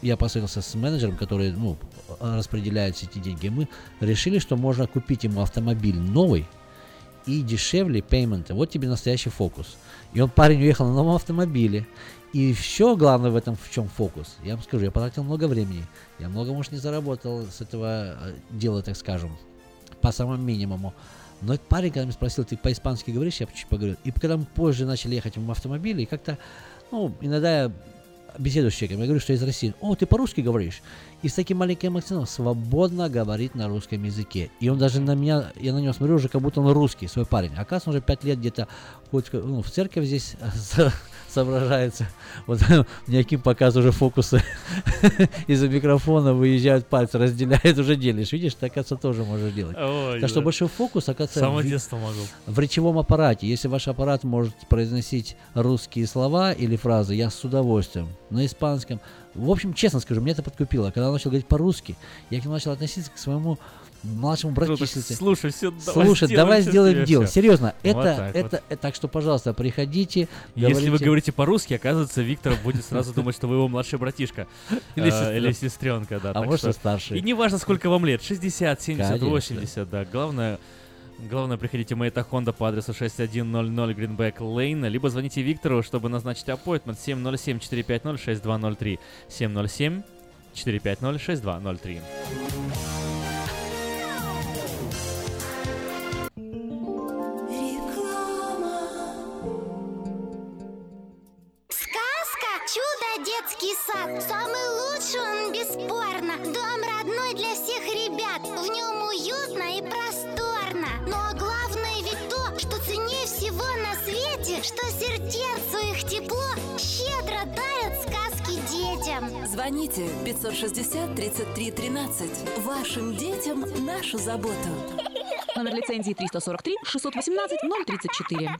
я посоветовался с менеджером, который ну, распределяет все эти деньги, мы решили, что можно купить ему автомобиль новый, и дешевле пейменты. Вот тебе настоящий фокус. И он парень уехал на новом автомобиле. И все главное в этом в чем фокус. Я вам скажу, я потратил много времени. Я много, может, не заработал с этого э, дела, так скажем, по самому минимуму. Но этот парень, когда меня спросил, ты по-испански говоришь, я чуть поговорил. И когда мы позже начали ехать в автомобиле, и как-то, ну, иногда я беседую с человеком, я говорю, что из России. О, ты по-русски говоришь? И с таким маленьким акцентом свободно говорит на русском языке. И он даже на меня, я на него смотрю уже, как будто он русский, свой парень. Оказывается, он уже пять лет где-то ходит ну, в церковь здесь соображается. Вот Яким показывает уже фокусы из-за микрофона, выезжают пальцы, разделяет, уже делишь. Видишь, ты, оказывается, тоже можешь делать. Ой, так что да. большой фокус, оказывается, С самого в- детства могу. в речевом аппарате. Если ваш аппарат может произносить русские слова или фразы, я с удовольствием. На испанском. В общем, честно скажу, мне это подкупило. Когда он начал говорить по-русски, я к нему начал относиться к своему младшему Ну, братишке. слушай, всё, давай Слушай, сделаем давай сделаем дело. всё. Серьезно, Вот это, так это, э, так что, пожалуйста, приходите. Если вы говорите. говорите по-русски, оказывается, Виктор будет сразу думать, что вы его младший братишка. Или Э, сестренка, да. А может, старший. И не важно, сколько вам лет, 60, 70, Конечно. 80, да. Главное, Главное, приходите в Мэйта Honda по адресу 6100 Greenback Lane, либо звоните Виктору, чтобы назначить аппойтмент 707-450-6203. 707-450-6203. Сказка «Чудо детский сад» Самый лучший он бесспорно. Дом родной для всех ребят. В нем уютно и просторно Что сердцу их тепло щедро дарят сказки детям Звоните 560 33 13. Вашим детям нашу заботу. Номер лицензии 343 618 034.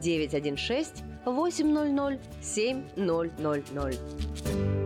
916 800 7000.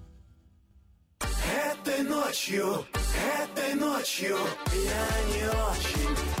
Этой ночью, этой ночью я не очень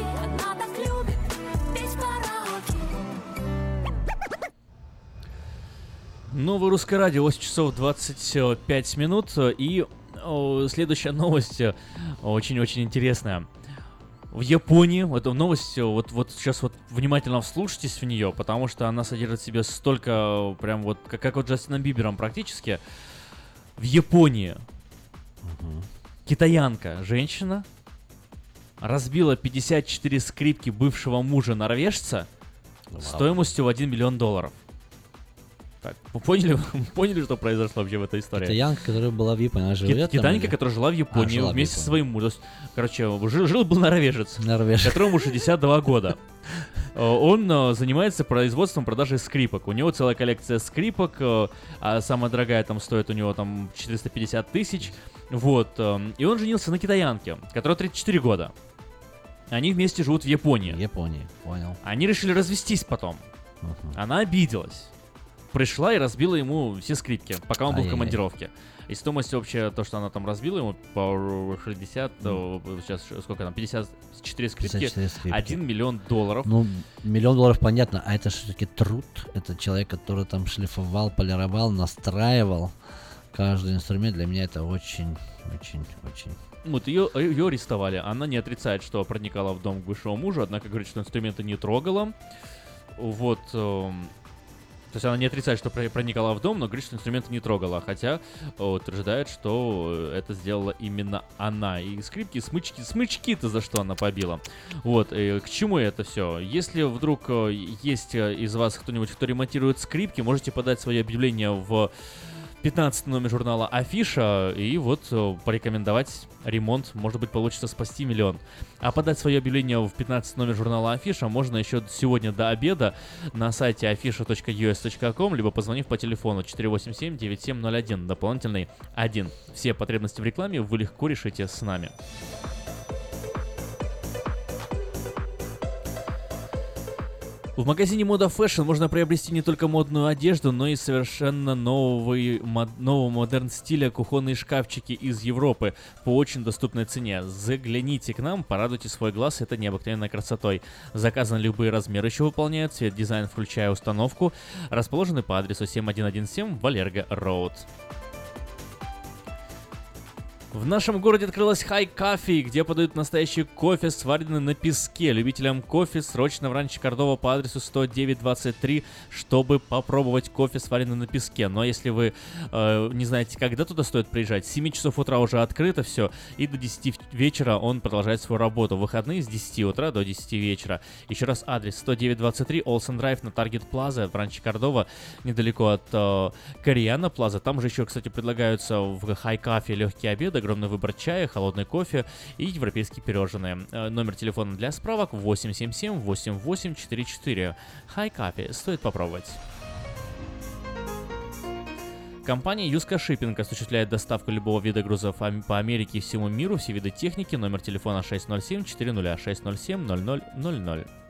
Новое русское радио, 8 часов 25 минут. И о, следующая новость э, очень-очень интересная. В Японии, эта новость, э, вот, вот сейчас вот внимательно вслушайтесь в нее, потому что она содержит в себе столько, э, прям вот, как, как вот Джастином Бибером практически. В Японии китаянка, женщина, разбила 54 скрипки бывшего мужа норвежца стоимостью в 1 миллион долларов. Так, вы поняли, поняли, что произошло вообще в этой истории? Китаянка, которая была в Японии, она живет там Китаянка, или? которая жила в Японии А, жила в вместе со своим мужем. Короче, жил, жил был норвежец, Норвеж. которому 62 года. Э, Он э, занимается производством продажей скрипок. У него целая коллекция скрипок, э, а самая дорогая там стоит у него там 450 тысяч. Вот. эм, И он женился на китаянке, которая 34 года. Они вместе живут в Японии. Японии, понял. Они решили развестись потом. Она обиделась. Пришла и разбила ему все скрипки, пока он был в командировке. И стоимость общая, то, что она там разбила ему по 60, э, сейчас сколько там, 54 скрипки, 54 скрипки. 1 миллион долларов. Ну, миллион долларов понятно, а это все-таки труд. Это человек, который там шлифовал, полировал, настраивал каждый инструмент. Для меня это очень, очень, очень. Вот ее, ее арестовали. Она не отрицает, что проникала в дом к бывшему мужу, однако говорит, что инструменты не трогала. Вот. То есть она не отрицает, что про- проникала в дом, но говорит, что инструменты не трогала. Хотя утверждает, что это сделала именно она. И скрипки, смычки, смычки-то за что она побила. Вот. и к чему это все? Если вдруг э, есть э, из вас кто-нибудь, кто ремонтирует скрипки, можете подать свое объявление в 15 номер журнала Афиша и вот э, порекомендовать ремонт, может быть, получится спасти миллион. А подать свое объявление в 15 номер журнала Афиша можно еще сегодня до обеда на сайте afisha.us.com, либо позвонив по телефону 487-9701, дополнительный 1. Все потребности в рекламе вы легко решите с нами. В магазине Мода Fashion можно приобрести не только модную одежду, но и совершенно новый, мод- нового модерн стиля кухонные шкафчики из Европы по очень доступной цене. Загляните к нам, порадуйте свой глаз этой необыкновенной красотой. Заказаны любые размеры еще выполняют, цвет, дизайн, включая установку. Расположены по адресу 7117 Валерго Роуд. В нашем городе открылась Coffee, где подают настоящий кофе, сваренный на песке. Любителям кофе срочно в ранчо Кордова по адресу 10923, чтобы попробовать кофе, сваренный на песке. Но если вы э, не знаете, когда туда стоит приезжать, с 7 часов утра уже открыто все, и до 10 вечера он продолжает свою работу. В выходные с 10 утра до 10 вечера. Еще раз адрес 10923 Олсен Драйв на Target Plaza в ранчо Кордова, недалеко от э, Кориана Плаза. Там же еще, кстати, предлагаются в Coffee легкие обеды, огромный выбор чая, холодный кофе и европейские пирожные. Э, Номер телефона для справок 877-8844. High Coffee. Стоит попробовать. Компания Юска Шиппинг осуществляет доставку любого вида грузов по Америке и всему миру, все виды техники, номер телефона 607 400 607 0000.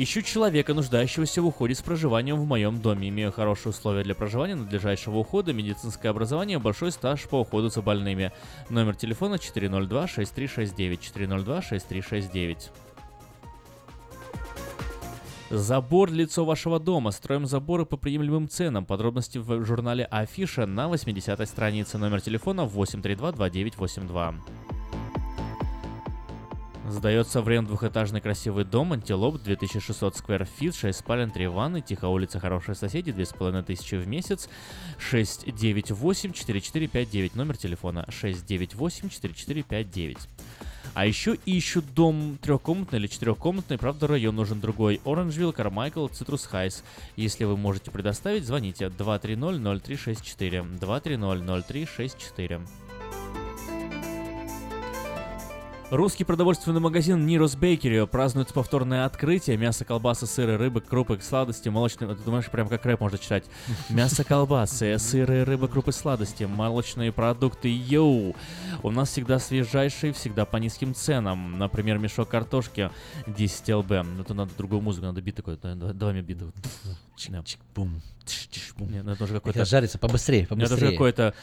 Ищу человека, нуждающегося в уходе с проживанием в моем доме. Имею хорошие условия для проживания, надлежащего ухода, медицинское образование, большой стаж по уходу за больными. Номер телефона 402-6369, 402-6369. Забор лицо вашего дома. Строим заборы по приемлемым ценам. Подробности в журнале Афиша на 80-й странице. Номер телефона 832-2982. Сдается в аренду двухэтажный красивый дом Antelope 2600 square feet, 6 спален, 3 ванны, тихая улица, хорошие соседи, 2500 в месяц, 698-4459, номер телефона 698-4459. А еще ищут дом трехкомнатный или четырехкомнатный, правда район нужен другой. Orangevale, Carmichael, Citrus Heights. Если вы можете предоставить, звоните 230-0364, 230-0364. Русский продовольственный магазин Niros Bakery празднует повторное открытие. Мясо, колбасы, сыры, рыбы, крупы, сладости, молочные... Ты думаешь, прям как рэп можно читать. Мясо, колбасы, сыры, рыбы, крупы, сладости, молочные продукты. Йоу! У нас всегда свежайшие, всегда по низким ценам. Например, мешок картошки 10 ЛБ. Это надо другую музыку, надо бит такой. да, Давай, мне бит. Бум. Нет, ну это уже какой-то... Жарится побыстрее, Нет, Это уже побыстрее. какой-то...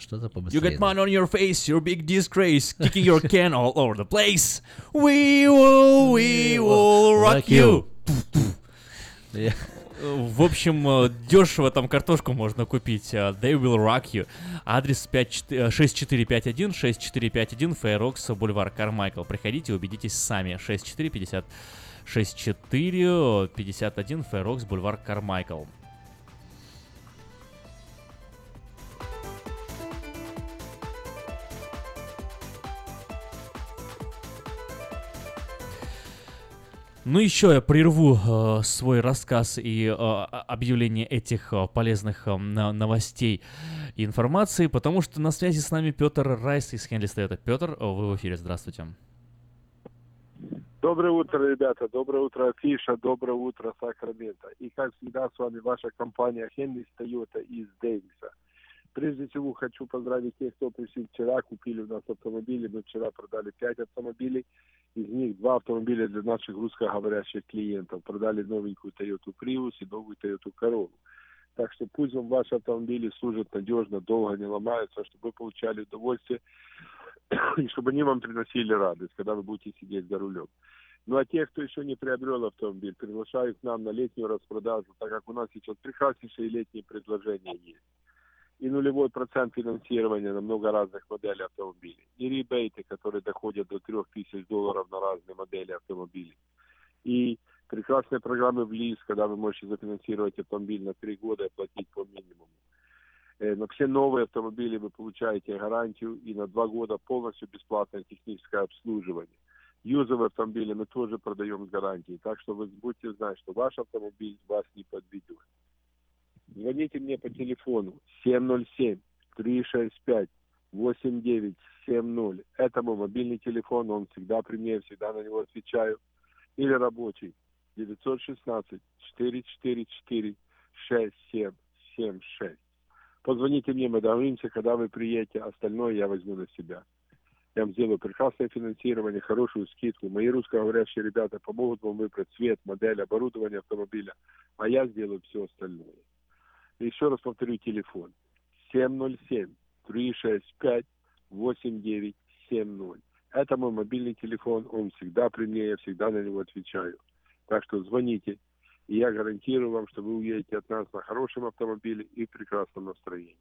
Что-то You побыстрее. get mud on your face, you're a big disgrace, kicking your can all over the place. We will, we will rock you. В общем, э, дешево там картошку можно купить. э, They will rock you. Адрес 5 э, 6451 6451 Фейрокс, бульвар Кармайкл. Приходите, убедитесь сами. 6450 6451 Фейрокс, бульвар Кармайкл. Ну еще я прерву э, свой рассказ и э, объявление этих э, полезных э, новостей и информации, потому что на связи с нами Петр Райс из Хенли Стейта. Петр, э, вы в эфире, здравствуйте. Доброе утро, ребята. Доброе утро, Афиша. Доброе утро, Сакраменто. И, как всегда, с вами ваша компания Хенли Тойота из Дэвиса. Прежде всего хочу поздравить тех, кто пришли вчера, купили у нас автомобили. Мы вчера продали 5 автомобилей. Из них два автомобиля для наших русскоговорящих клиентов. Продали новенькую Toyota Prius и новую Toyota Corolla. Так что пусть вам ваши автомобили служат надежно, долго, не ломаются, чтобы вы получали удовольствие и чтобы они вам приносили радость, когда вы будете сидеть за рулем. Ну а тех, кто еще не приобрел автомобиль, приглашаю к нам на летнюю распродажу, так как у нас сейчас прекраснейшие летние предложения есть. И нулевой процент финансирования на много разных моделей автомобилей. И ребейты, которые доходят до 3000 долларов на разные модели автомобилей. И прекрасные программы в ЛИС, когда вы можете зафинансировать автомобиль на три года и платить по минимуму. Э, На все новые автомобили вы получаете гарантию и на два года полностью бесплатное техническое обслуживание. Юзовые автомобили мы тоже продаем с гарантией, так что вы будете знать, что ваш автомобиль вас не подведет. Звоните мне по телефону 707-365-8970. Это мой мобильный телефон, он всегда при мне, всегда на него отвечаю. Или рабочий 916-444-6776. Позвоните мне, мы договоримся, когда вы приедете, остальное я возьму на себя. Я вам сделаю прекрасное финансирование, хорошую скидку. Мои русскоговорящие ребята помогут вам выбрать цвет, модель, оборудование автомобиля, а я сделаю все остальное. Еще раз повторю телефон. 707-365-8970. Это мой мобильный телефон, он всегда при мне, я всегда на него отвечаю. Так что звоните, и я гарантирую вам, что вы уедете от нас на хорошем автомобиле и в прекрасном настроении.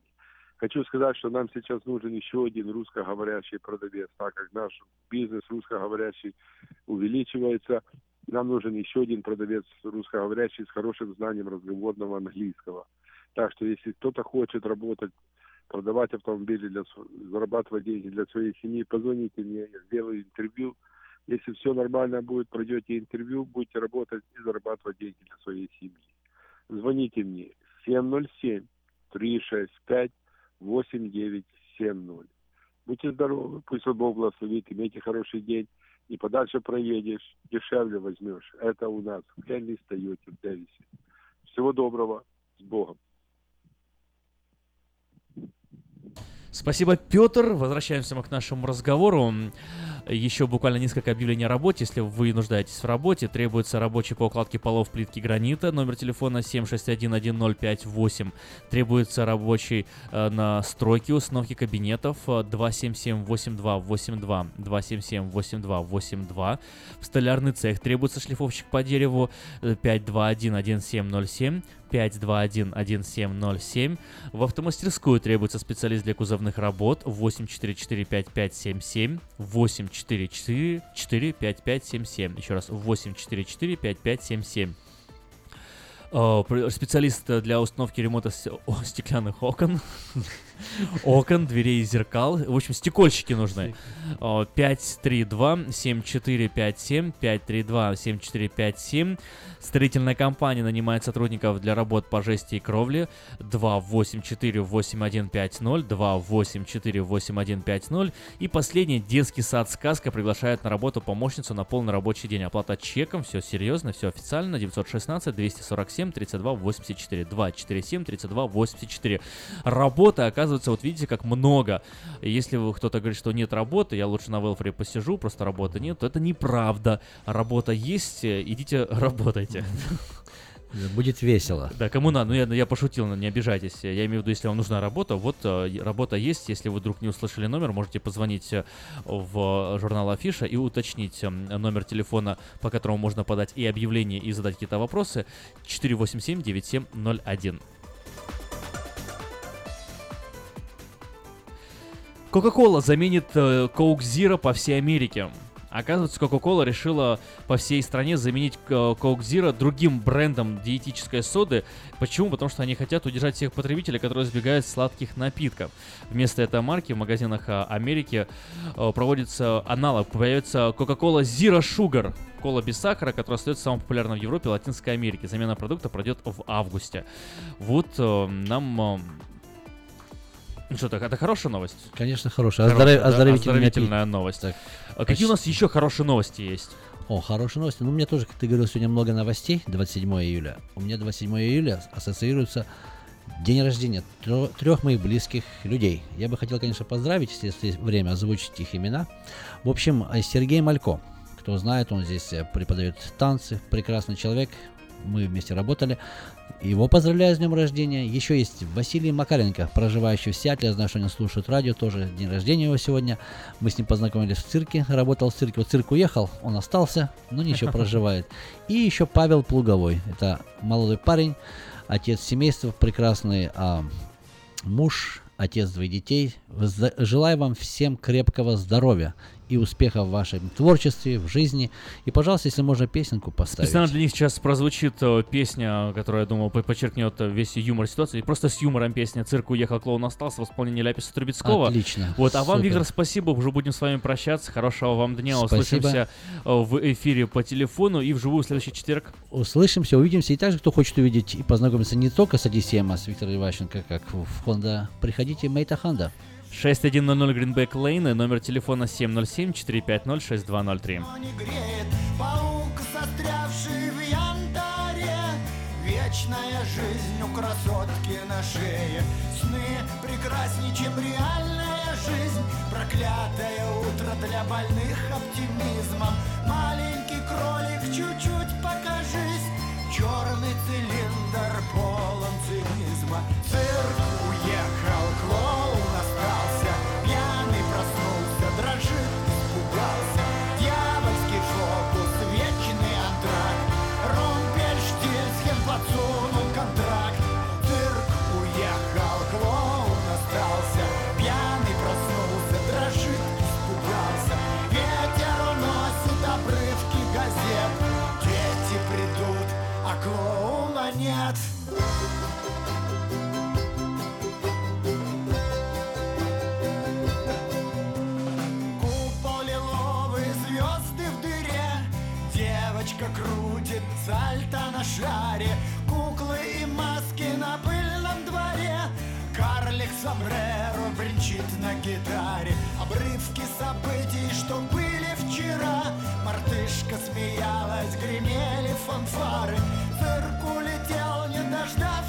Хочу сказать, что нам сейчас нужен еще один русскоговорящий продавец, так как наш бизнес русскоговорящий увеличивается. Нам нужен еще один продавец русскоговорящий с хорошим знанием разговорного английского. Так что если кто-то хочет работать, продавать автомобили, для, зарабатывать деньги для своей семьи, позвоните мне, я сделаю интервью. Если все нормально будет, пройдете интервью, будете работать и зарабатывать деньги для своей семьи. Звоните мне 707 365 8970. Будьте здоровы, пусть Бог благословит, имейте хороший день. И подальше проедешь, дешевле возьмешь. Это у нас в Хенли Тойоте в Дэвисе. Всего доброго, с Богом. Спасибо, Петр. Возвращаемся мы к нашему разговору. Еще буквально несколько объявлений о работе. Если вы нуждаетесь в работе, требуется рабочий по укладке полов плитки гранита. Номер телефона 7611058. Требуется рабочий э, на стройке установки кабинетов э, 277-8282. 277-8282. В столярный цех требуется шлифовщик по дереву э, 5211707. 521-1707. В автомастерскую требуется специалист для кузовных работ 844-5577, 844-5577. Еще раз, 844-5577. Э, пр- Специалист для установки ремонта стеклянных окон, окон, дверей и зеркал. В общем, стекольщики нужны. Э, 532-7457, 532-7457. Строительная компания нанимает сотрудников для работ по жести и кровле 284-8150, 284-8150. И последний, детский сад «Сказка» приглашает на работу помощницу на полный рабочий день. Оплата чеком, все серьезно, все официально. 916-247-3284, 247-3284. Работа, оказывается, вот видите, как много. Если кто-то говорит, что нет работы, я лучше на велфоре посижу, просто работы нет, то это неправда. Работа есть, э, идите работайте. Будет весело. Да, кому надо, ну я, я пошутил, не обижайтесь. Я имею в виду, если вам нужна работа, вот э, работа есть. Если вы вдруг не услышали номер, можете позвонить э, в журнал Афиша и уточнить э, номер телефона, по которому можно подать и объявление, и задать какие-то вопросы. 487-9701. Coca-Cola заменит э, Coke по всей Америке. Оказывается, Coca-Cola решила по всей стране заменить э, Coke Zero другим брендом диетической соды. Почему? Потому что они хотят удержать всех потребителей, которые избегают сладких напитков. Вместо этой марки в магазинах э, Америки э, проводится аналог. Появится Coca-Cola Zero Sugar. Кола без сахара, которая остается самым популярным в Европе и Латинской Америке. Замена продукта пройдет в августе. Вот нам... ну что, так, это хорошая новость? Конечно, хорошая. Хорошая, Оздоров- да? Оздоровительная новость. Так. А какие у нас еще хорошие новости есть? О, хорошие новости. Ну, у меня тоже, как ты говорил, сегодня много новостей. 27 июля. У меня 27 июля ассоциируется день рождения трех моих близких людей. Я бы хотел, конечно, поздравить, если есть время, озвучить их имена. В общем, э, Сергей Малько. Кто знает, он здесь э, преподает танцы, прекрасный человек, мы вместе работали. Его поздравляю с днем рождения. Еще есть Василий Макаренко, проживающий в Сиатле. Я знаю, что он слушает радио, тоже день рождения его сегодня. Мы с ним познакомились в цирке, работал в цирке. Вот цирк уехал, он остался, но ничего, проживает. И еще Павел Плуговой. Это молодой парень, отец семейства, прекрасный а, муж, отец двоих детей. Желаю вам всем крепкого здоровья и успехов в вашем творчестве, в жизни. И, пожалуйста, если можно песенку поставить. Специально для них сейчас прозвучит э, песня, которая, я думаю, подчеркнет весь юмор ситуации. Просто с юмором песня «Цирк уехал, клоун остался» в исполнении Ляписа Трубецкого. Отлично. Вот, а вам, Виктор, спасибо. Уже будем с вами прощаться. Хорошего вам дня. Спасибо. Услышимся э, в эфире по телефону и вживую в следующий четверг. Услышимся, увидимся. И также, кто хочет увидеть и познакомиться не только с Одиссеем, а с Виктором Иващенко, как в Honda, приходите в Maita Honda. 6100 Greenback Lane, номер телефона 707-450-6203. Паук, застрявший в янтаре. Вечная жизнь у красотки на шее. Сны прекраснее, чем реальная жизнь. Проклятое утро для больных оптимизмом. Маленький кролик, чуть-чуть покажись. Черный цилиндр полон цинизма. Цирк сальто на шаре Куклы и маски на пыльном дворе. Карлик сомбреро бренчит на гитаре. Обрывки событий, что были вчера. Мартышка смеялась, гремели фанфары. Цирк улетел, не дождавшись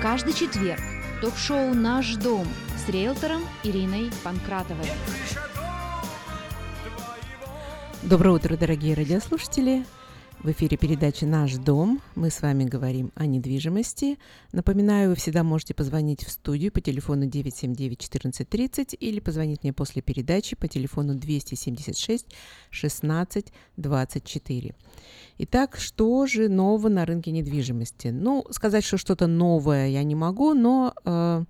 Каждый четверг ток-шоу «Наш дом» с риэлтором Ириной Панкратовой. Доброе утро, дорогие радиослушатели. В эфире передача «Наш дом». Мы с вами говорим о недвижимости. Напоминаю, вы всегда можете позвонить в студию по телефону 979-1430 или позвонить мне после передачи по телефону 276 16 24. Итак, что же нового на рынке недвижимости? Ну, сказать, что что-то новое я не могу, но э,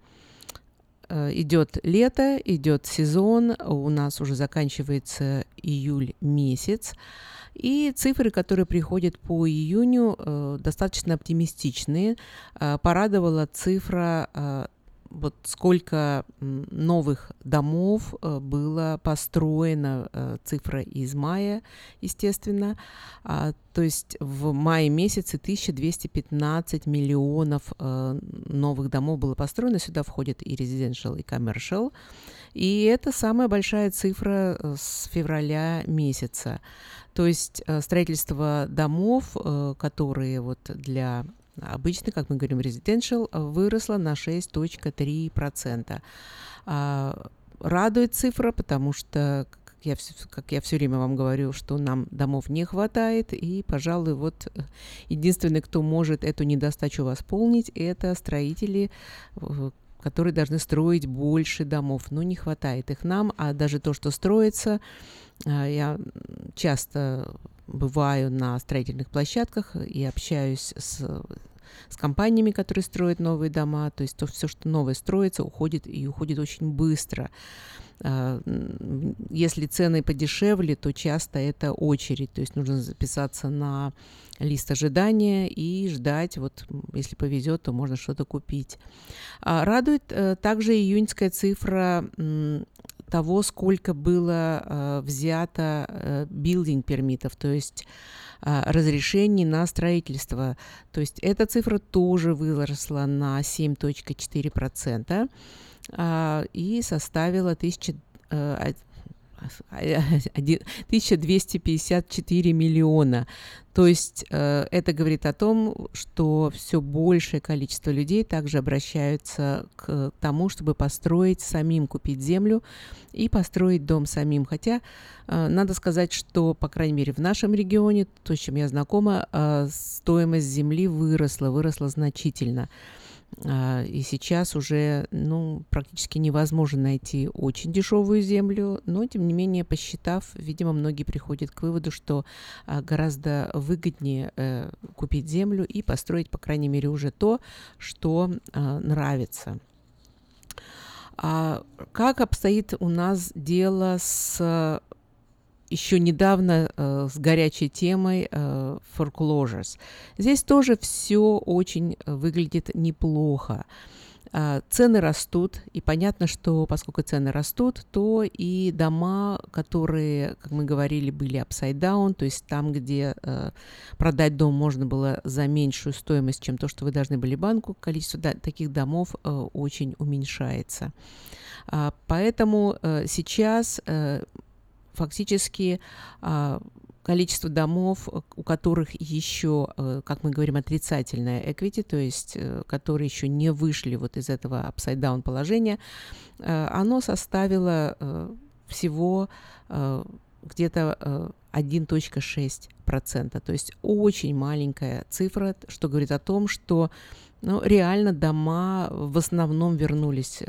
э, идет лето, идет сезон, у нас уже заканчивается июль месяц. И цифры, которые приходят по июню, э, достаточно оптимистичные. Э, порадовала цифра э, вот сколько новых домов было построено, цифра из мая, естественно. А, то есть в мае месяце 1215 миллионов новых домов было построено. Сюда входит и residential, и commercial. И это самая большая цифра с февраля месяца. То есть строительство домов, которые вот для обычный, как мы говорим, residential, выросла на 6.3%. А, радует цифра, потому что как я, как я все время вам говорю, что нам домов не хватает, и, пожалуй, вот единственный, кто может эту недостачу восполнить, это строители, которые должны строить больше домов. Но не хватает их нам, а даже то, что строится, а, я часто бываю на строительных площадках и общаюсь с, с компаниями, которые строят новые дома. То есть то все, что новое строится, уходит и уходит очень быстро. А, если цены подешевле, то часто это очередь, то есть нужно записаться на лист ожидания и ждать, вот если повезет, то можно что-то купить. А, радует э, также июньская цифра того, сколько было э, взято э, билдинг пермитов, то есть разрешений на строительство. То есть эта цифра тоже выросла на 7.4% э, и составила 1000, э, 1254 миллиона. То есть э, это говорит о том, что все большее количество людей также обращаются к тому, чтобы построить самим, купить землю и построить дом самим. Хотя э, надо сказать, что, по крайней мере, в нашем регионе, то, с чем я знакома, э, стоимость земли выросла, выросла значительно. А, и сейчас уже ну, практически невозможно найти очень дешевую землю, но тем не менее, посчитав, видимо, многие приходят к выводу, что а, гораздо выгоднее э, купить землю и построить, по крайней мере, уже то, что а, нравится. А как обстоит у нас дело с еще недавно э, с горячей темой э, foreclosures. Здесь тоже все очень э, выглядит неплохо. Э, цены растут, и понятно, что поскольку цены растут, то и дома, которые, как мы говорили, были upside down, то есть там, где э, продать дом можно было за меньшую стоимость, чем то, что вы должны были банку, количество да, таких домов э, очень уменьшается. А, поэтому э, сейчас э, фактически а, количество домов, у которых еще, э, как мы говорим, отрицательное equity, то есть э, которые еще не вышли вот из этого upside-down положения, э, оно составило всего где-то 1.6%. То есть очень маленькая цифра, что говорит о том, что ну, реально дома в основном вернулись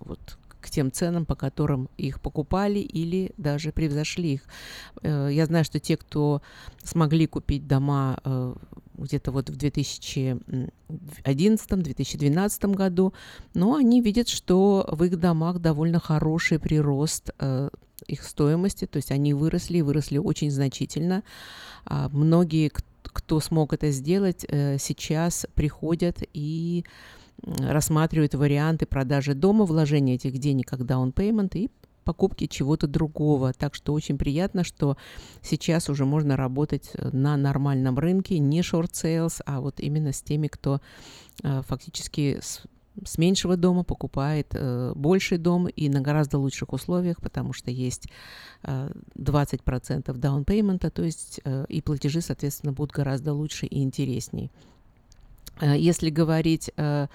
вот, к тем ценам, по которым их покупали или даже превзошли их. Э, я знаю, что те, кто смогли купить дома э, где-то вот в 2011-2012 году, но они видят, что в их домах довольно хороший прирост э, их стоимости, то есть они выросли, выросли очень значительно. А многие, кто смог это сделать, сейчас приходят и рассматривают варианты продажи дома, вложения этих денег как down payment и покупки чего-то другого. Так что очень приятно, что сейчас уже можно работать э, на нормальном рынке, не short sales, а вот именно с теми, кто э, фактически с, с меньшего дома покупает э, больший дом и на гораздо лучших условиях, потому что есть э, 20% down payment, то есть э, и платежи, соответственно, будут гораздо лучше и интересней. Э, если говорить э,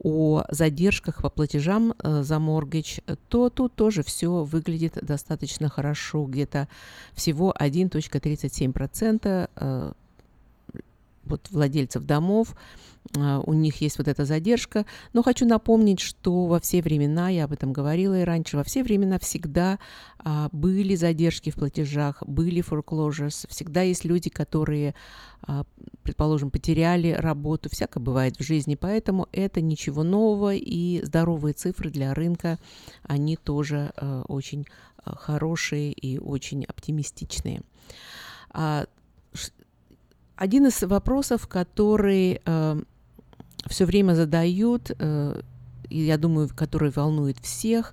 о задержках по платежам э, за моргидж, то тут тоже все выглядит достаточно хорошо. Где-то всего 1.37% э, вот владельцев домов а, у них есть вот эта задержка. Но хочу напомнить, что во все времена, я об этом говорила и раньше, во все времена всегда а, были задержки в платежах, были foreclosures, всегда есть люди, которые, а, предположим, потеряли работу, всякое бывает в жизни, поэтому это ничего нового, и здоровые цифры для рынка, они тоже а, очень а, хорошие и очень оптимистичные. Один из вопросов, который э, все время задают, э, я думаю, который волнует всех,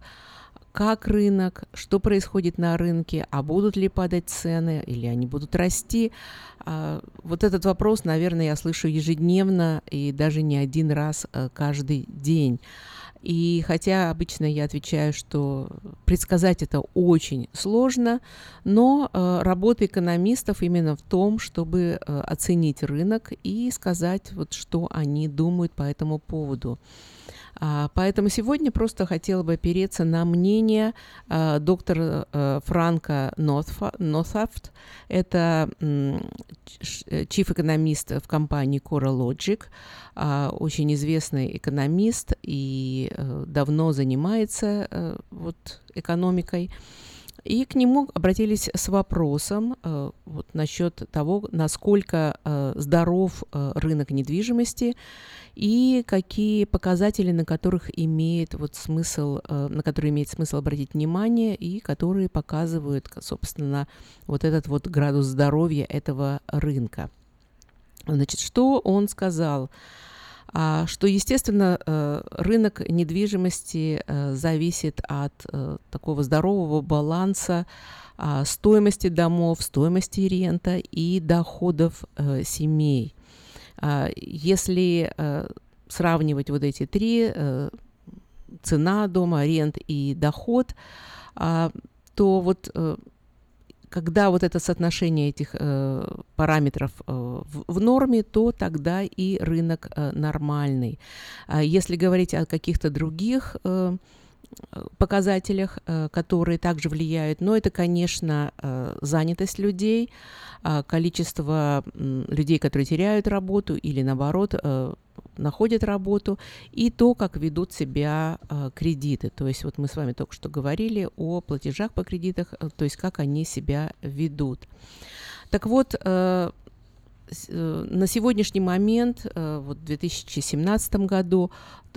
как рынок, что происходит на рынке, а будут ли падать цены или они будут расти. А, вот этот вопрос, наверное, я слышу ежедневно и даже не один раз э, каждый день. И хотя обычно я отвечаю, что предсказать это очень сложно, но э, работа экономистов именно в том, чтобы э, оценить рынок и сказать, вот, что они думают по этому поводу. А, поэтому сегодня просто хотела бы опереться на мнение а, доктора а, Франка Нотфафт. Это чиф-экономист в компании CoreLogic, очень известный экономист и давно занимается вот, экономикой. И к нему обратились с вопросом э, вот, насчет того, насколько э, здоров э, рынок недвижимости и какие показатели, на которых имеет вот смысл, э, на которые имеет смысл обратить внимание и которые показывают, собственно, вот этот вот градус здоровья этого рынка. Значит, что он сказал? А, что, естественно, э, рынок недвижимости э, зависит от э, такого здорового баланса а, стоимости домов, стоимости рента и доходов семей. А, если сравнивать вот эти три, цена дома, рент и доход, то вот когда вот это соотношение этих э, параметров э, в, в норме, то тогда и рынок э, нормальный. А если говорить о каких-то других э, показателях, э, которые также влияют, но это, конечно, э, занятость людей, э, количество людей, которые теряют работу или, наоборот, э, находят работу, и то, как ведут себя э, кредиты. То есть вот мы с вами только что говорили о платежах по кредитах, э, то есть как они себя ведут. Так вот, э, на сегодняшний момент, вот в 2017 году,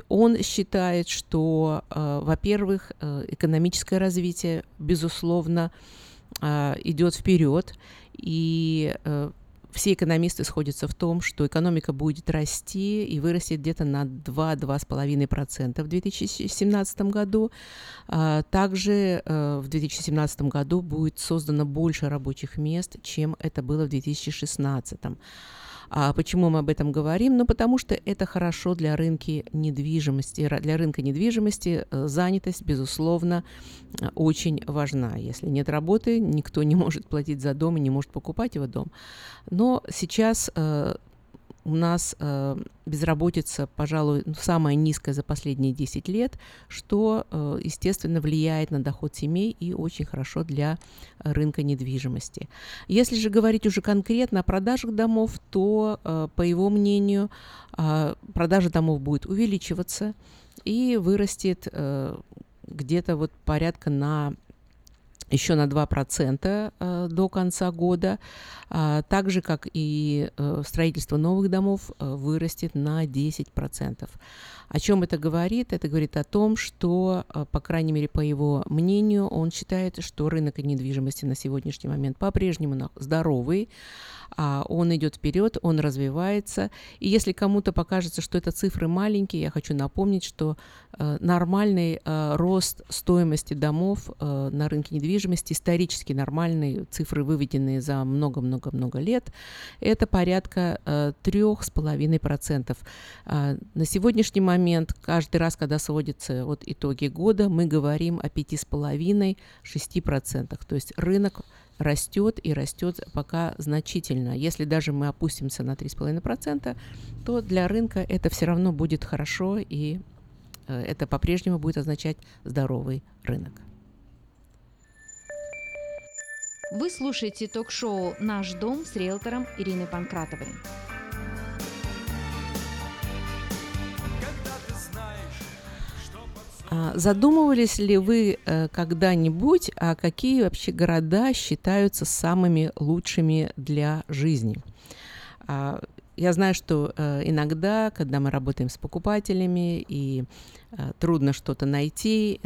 он считает, что, во-первых, экономическое развитие, безусловно, идет вперед, и все экономисты сходятся в том, что экономика будет расти и вырастет где-то на 2-2,5% в 2017 году. А, также э, в 2017 году будет создано больше рабочих мест, чем это было в 2016. А почему мы об этом говорим? Ну, потому что это хорошо для рынка недвижимости. Для рынка недвижимости э, занятость, безусловно, э, очень важна. Если нет работы, никто не может платить за дом и не может покупать его дом. Но сейчас э, у нас э, безработица, пожалуй, ну, самая низкая за последние 10 лет, что, э, естественно, влияет на доход семей и очень хорошо для рынка недвижимости. Если же говорить уже конкретно о продажах домов, то, э, по его мнению, э, продажа домов будет увеличиваться и вырастет э, где-то вот порядка на еще на 2% э, до конца года, а, так же, как и э, строительство новых домов э, вырастет на 10%. О чем это говорит? Это говорит о том, что, по крайней мере, по его мнению, он считает, что рынок недвижимости на сегодняшний момент по-прежнему здоровый, а он идет вперед, он развивается. И если кому-то покажется, что это цифры маленькие, я хочу напомнить, что нормальный рост стоимости домов на рынке недвижимости недвижимости исторически нормальные, цифры выведенные за много-много-много лет, это порядка э, трех с половиной процентов. А, на сегодняшний момент, каждый раз, когда сводятся вот итоги года, мы говорим о пяти с половиной, шести процентах. То есть рынок растет и растет пока значительно. Если даже мы опустимся на 3,5%, то для рынка это все равно будет хорошо, и э, это по-прежнему будет означать здоровый рынок. Вы слушаете ток-шоу «Наш дом» с риэлтором Ириной Панкратовой. А, задумывались ли вы э, когда-нибудь, а какие вообще города считаются самыми лучшими для жизни? А, я знаю, что э, иногда, когда мы работаем с покупателями и э, трудно что-то найти,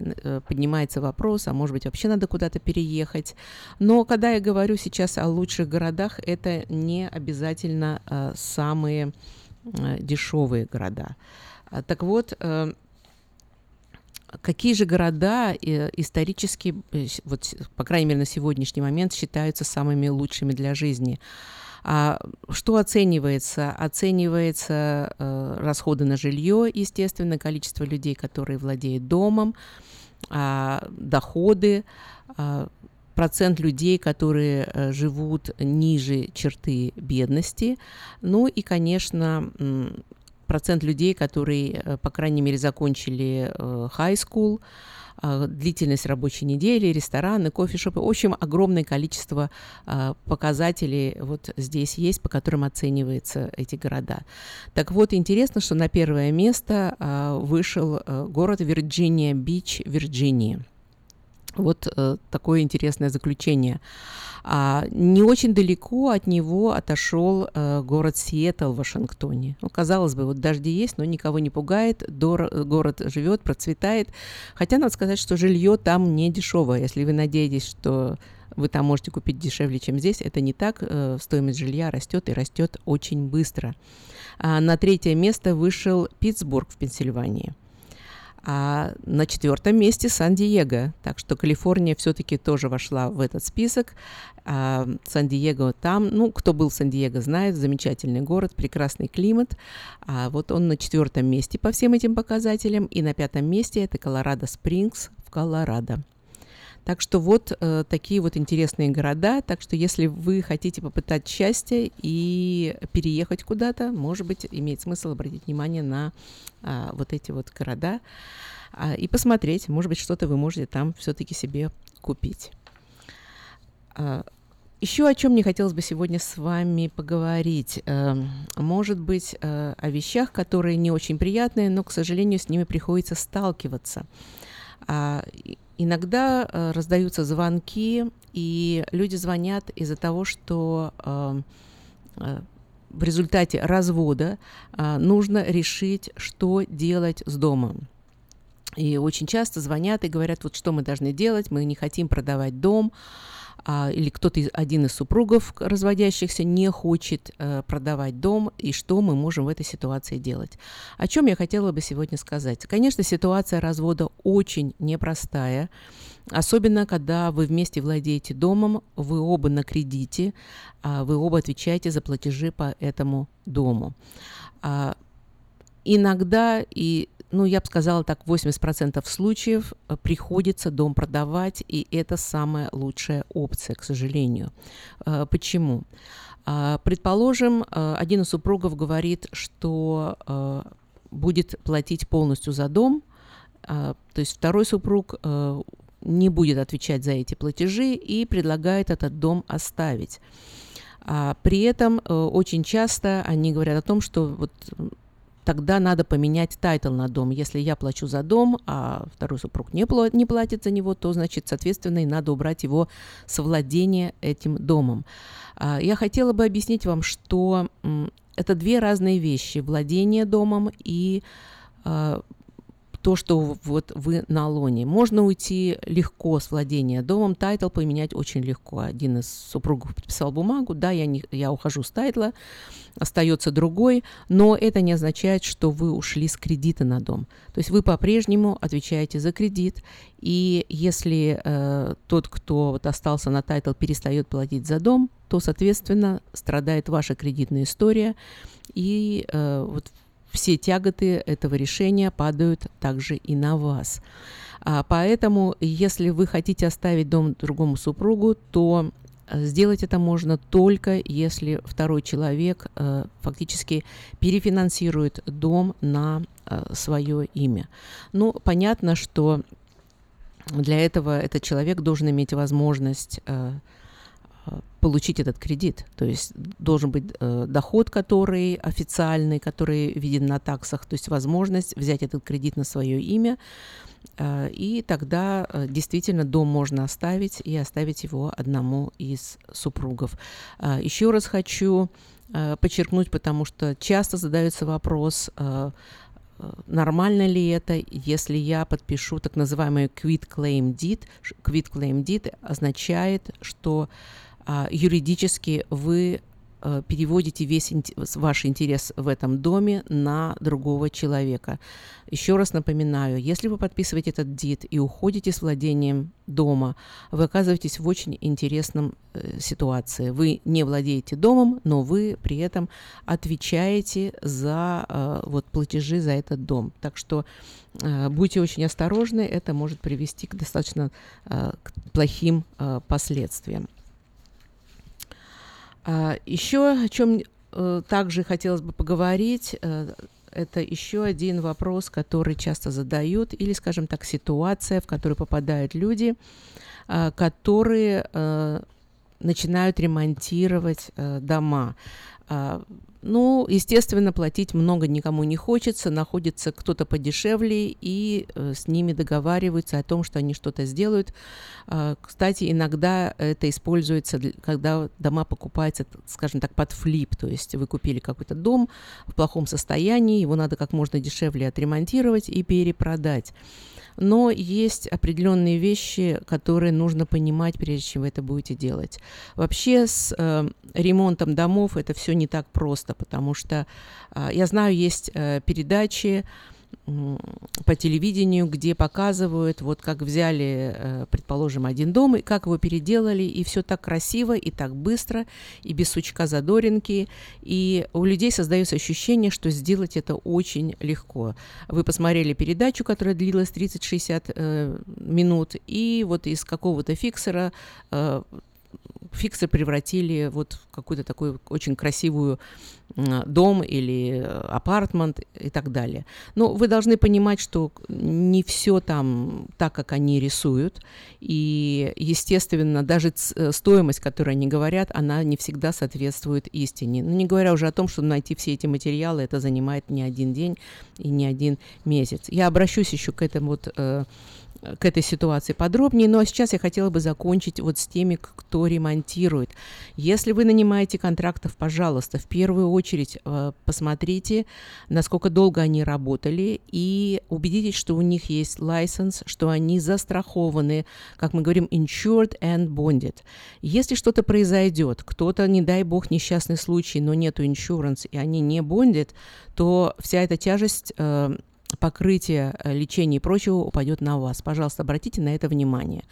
поднимается вопрос, а может быть вообще надо куда-то переехать. Но когда я говорю сейчас о лучших городах, это не обязательно самые дешевые города. Так вот, Какие же города э, исторически, э, вот, по крайней мере, на сегодняшний момент считаются самыми лучшими для жизни? А что оценивается? Оценивается э, расходы на жилье, естественно, количество людей, которые владеют домом, э, доходы, э, процент людей, которые э, живут ниже черты бедности, ну и, конечно, процент людей, которые, э, по крайней мере, закончили high school, длительность рабочей недели, рестораны, кофешопы. В общем, огромное количество показателей вот здесь есть, по которым оцениваются эти города. Так вот, интересно, что на первое место вышел город Вирджиния-Бич, Вирджиния. Вот такое интересное заключение. А не очень далеко от него отошел э, город Сиэтл в Вашингтоне. Ну, казалось бы, вот дожди есть, но никого не пугает, дор- город живет, процветает. Хотя надо сказать, что жилье там не дешевое. Если вы надеетесь, что вы там можете купить дешевле, чем здесь, это не так. Э, стоимость жилья растет и растет очень быстро. А на третье место вышел Питтсбург в Пенсильвании. А на четвертом месте Сан-Диего. Так что Калифорния все-таки тоже вошла в этот список. А Сан-Диего там, ну, кто был в Сан-Диего, знает, замечательный город, прекрасный климат. А вот он на четвертом месте по всем этим показателям. И на пятом месте это Колорадо Спрингс в Колорадо. Так что вот э, такие вот интересные города. Так что если вы хотите попытать счастье и переехать куда-то, может быть, имеет смысл обратить внимание на э, вот эти вот города э, и посмотреть, может быть, что-то вы можете там все-таки себе купить. Э, еще о чем мне хотелось бы сегодня с вами поговорить. Э, может быть, э, о вещах, которые не очень приятные, но, к сожалению, с ними приходится сталкиваться. Иногда э, раздаются звонки, и люди звонят из-за того, что э, э, в результате развода э, нужно решить, что делать с домом. И очень часто звонят и говорят, вот что мы должны делать, мы не хотим продавать дом, а, или кто-то из, один из супругов разводящихся не хочет а, продавать дом, и что мы можем в этой ситуации делать. О чем я хотела бы сегодня сказать. Конечно, ситуация развода очень непростая, особенно когда вы вместе владеете домом, вы оба на кредите, а, вы оба отвечаете за платежи по этому дому. А, иногда и ну, я бы сказала так, 80% случаев э, приходится дом продавать, и это самая лучшая опция, к сожалению. Э, почему? А, предположим, э, один из супругов говорит, что будет платить полностью за дом, а, то есть второй супруг не будет отвечать за эти платежи и предлагает этот дом оставить. А при этом очень часто они говорят о том, что вот тогда надо поменять title на дом. Если я плачу за дом, а второй супруг не, платит, не платит за него, то, значит, соответственно, и надо убрать его с владения этим домом. А, я хотела бы объяснить вам, что это две разные вещи. Владение домом и а, то, что вот вы на loan е. Можно уйти легко с владения домом, title поменять очень легко. Один из супругов подписал бумагу, да, я, не, я ухожу с title а, остается другой, но это не означает, что вы ушли с кредита на дом. То есть вы по-прежнему отвечаете за кредит, и если э, тот, кто вот остался на title, перестает платить за дом, то, соответственно, страдает ваша кредитная история, и э, вот все тяготы этого решения падают также и на вас. А, поэтому, если вы хотите оставить дом другому супругу, то э, Сделать это можно только если второй человек э, фактически перефинансирует дом на э, свое имя. Ну, понятно, что для этого этот человек должен иметь возможность получить этот кредит. То есть должен быть э, доход, который официальный, который виден на таксах, то есть возможность взять этот кредит на свое имя, э, и тогда э, действительно дом можно оставить и оставить его одному из супругов. Э, еще раз хочу э, подчеркнуть, потому что часто задается вопрос, э, нормально ли это, если я подпишу так называемый quit claim deed. Quit claim deed означает, что юридически вы э, переводите весь ваш интерес в этом доме на другого человека. Еще раз напоминаю, если вы подписываете этот дит и уходите с владением дома, вы оказываетесь в очень интересном э, ситуации. Вы не владеете домом, но вы при этом отвечаете за э, вот платежи за этот дом. Так что э, будьте очень осторожны, это может привести к достаточно э, к плохим э, последствиям. А, еще о чем э, также хотелось бы поговорить, э, это еще один вопрос, который часто задают, или, скажем так, ситуация, в которую попадают люди, а, которые э, начинают ремонтировать дома. Ну, естественно, платить много никому не хочется, находится кто-то подешевле, и э, с ними договариваются о том, что они что-то сделают. Э, кстати, иногда это используется, для, когда дома покупаются, скажем так, под флип, то есть вы купили какой-то дом в плохом состоянии, его надо как можно дешевле отремонтировать и перепродать но есть определенные вещи, которые нужно понимать, прежде чем вы это будете делать. Вообще с э, ремонтом домов это все не так просто, потому что э, я знаю, есть э, передачи, по телевидению, где показывают, вот как взяли, э, предположим, один дом, и как его переделали, и все так красиво, и так быстро, и без сучка задоринки, и у людей создается ощущение, что сделать это очень легко. Вы посмотрели передачу, которая длилась 30-60 э, минут, и вот из какого-то фиксера э, фиксы превратили вот в какую-то такую очень красивую дом или апартмент и так далее. Но вы должны понимать, что не все там так, как они рисуют. И, естественно, даже э, стоимость, которую они говорят, она не всегда соответствует истине. Ну, не говоря уже о том, что найти все эти материалы, это занимает не один день и не один месяц. Я обращусь еще к этому вот э, к этой ситуации подробнее, но сейчас я хотела бы закончить вот с теми, кто ремонтирует. Если вы нанимаете контрактов, пожалуйста, в первую очередь э, посмотрите, насколько долго они работали, и убедитесь, что у них есть license, что они застрахованы, как мы говорим, insured and bonded. Если что-то произойдет, кто-то, не дай бог, несчастный случай, но нету insurance, и они не bonded, то вся эта тяжесть э, покрытие э, лечения и прочего упадет на вас. Пожалуйста, обратите на это внимание.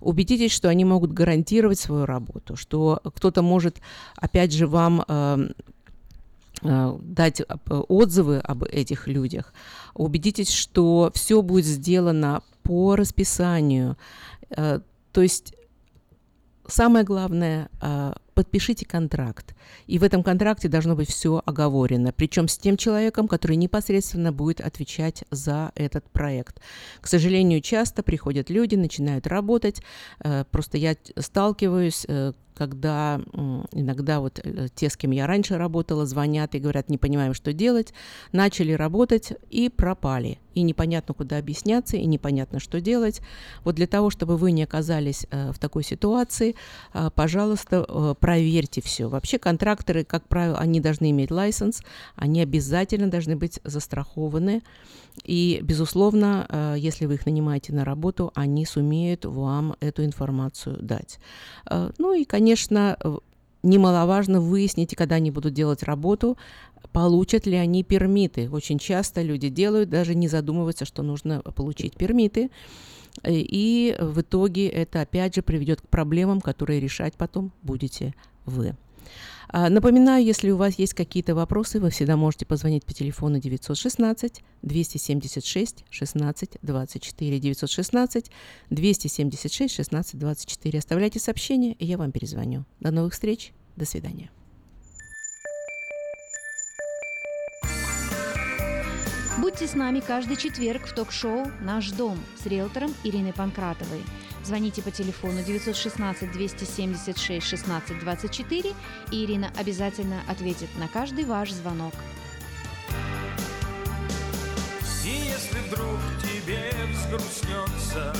Убедитесь, что они могут гарантировать свою работу, что кто-то может, опять же, вам э, э, дать э, отзывы об этих людях. Убедитесь, что все будет сделано по расписанию. Э, то есть самое главное, э, подпишите контракт. И в этом контракте должно быть все оговорено, причем с тем человеком, который непосредственно будет отвечать за этот проект. К сожалению, часто приходят люди, начинают работать. Э, просто я сталкиваюсь, э, когда иногда вот э, те, с кем я раньше работала, звонят и говорят, не понимаем, что делать, начали работать и пропали. И непонятно, куда объясняться, и непонятно, что делать. Вот для того, чтобы вы не оказались в такой ситуации, пожалуйста, проверьте все. Вообще контракторы, как правило, они должны иметь лайсенс, они обязательно должны быть застрахованы. И, безусловно, э, если вы их нанимаете на работу, они сумеют вам эту информацию дать. Э, ну и, конечно, немаловажно выяснить, когда они будут делать работу, получат ли они пермиты. Очень часто люди делают, даже не задумываются, что нужно получить пермиты. И в итоге это опять же приведет к проблемам, которые решать потом будете вы. А, напоминаю, если у вас есть какие-то вопросы, вы всегда можете позвонить по телефону 916 276 16 24 916 276 16 24. Оставляйте сообщение, и я вам перезвоню. До новых встреч. До свидания. Будьте с нами каждый четверг в ток-шоу «Наш дом» с риэлтором Ириной Панкратовой. Звоните по телефону 916 276 16 24, и Ирина обязательно ответит на каждый ваш звонок. И если вдруг тебе взгрустнется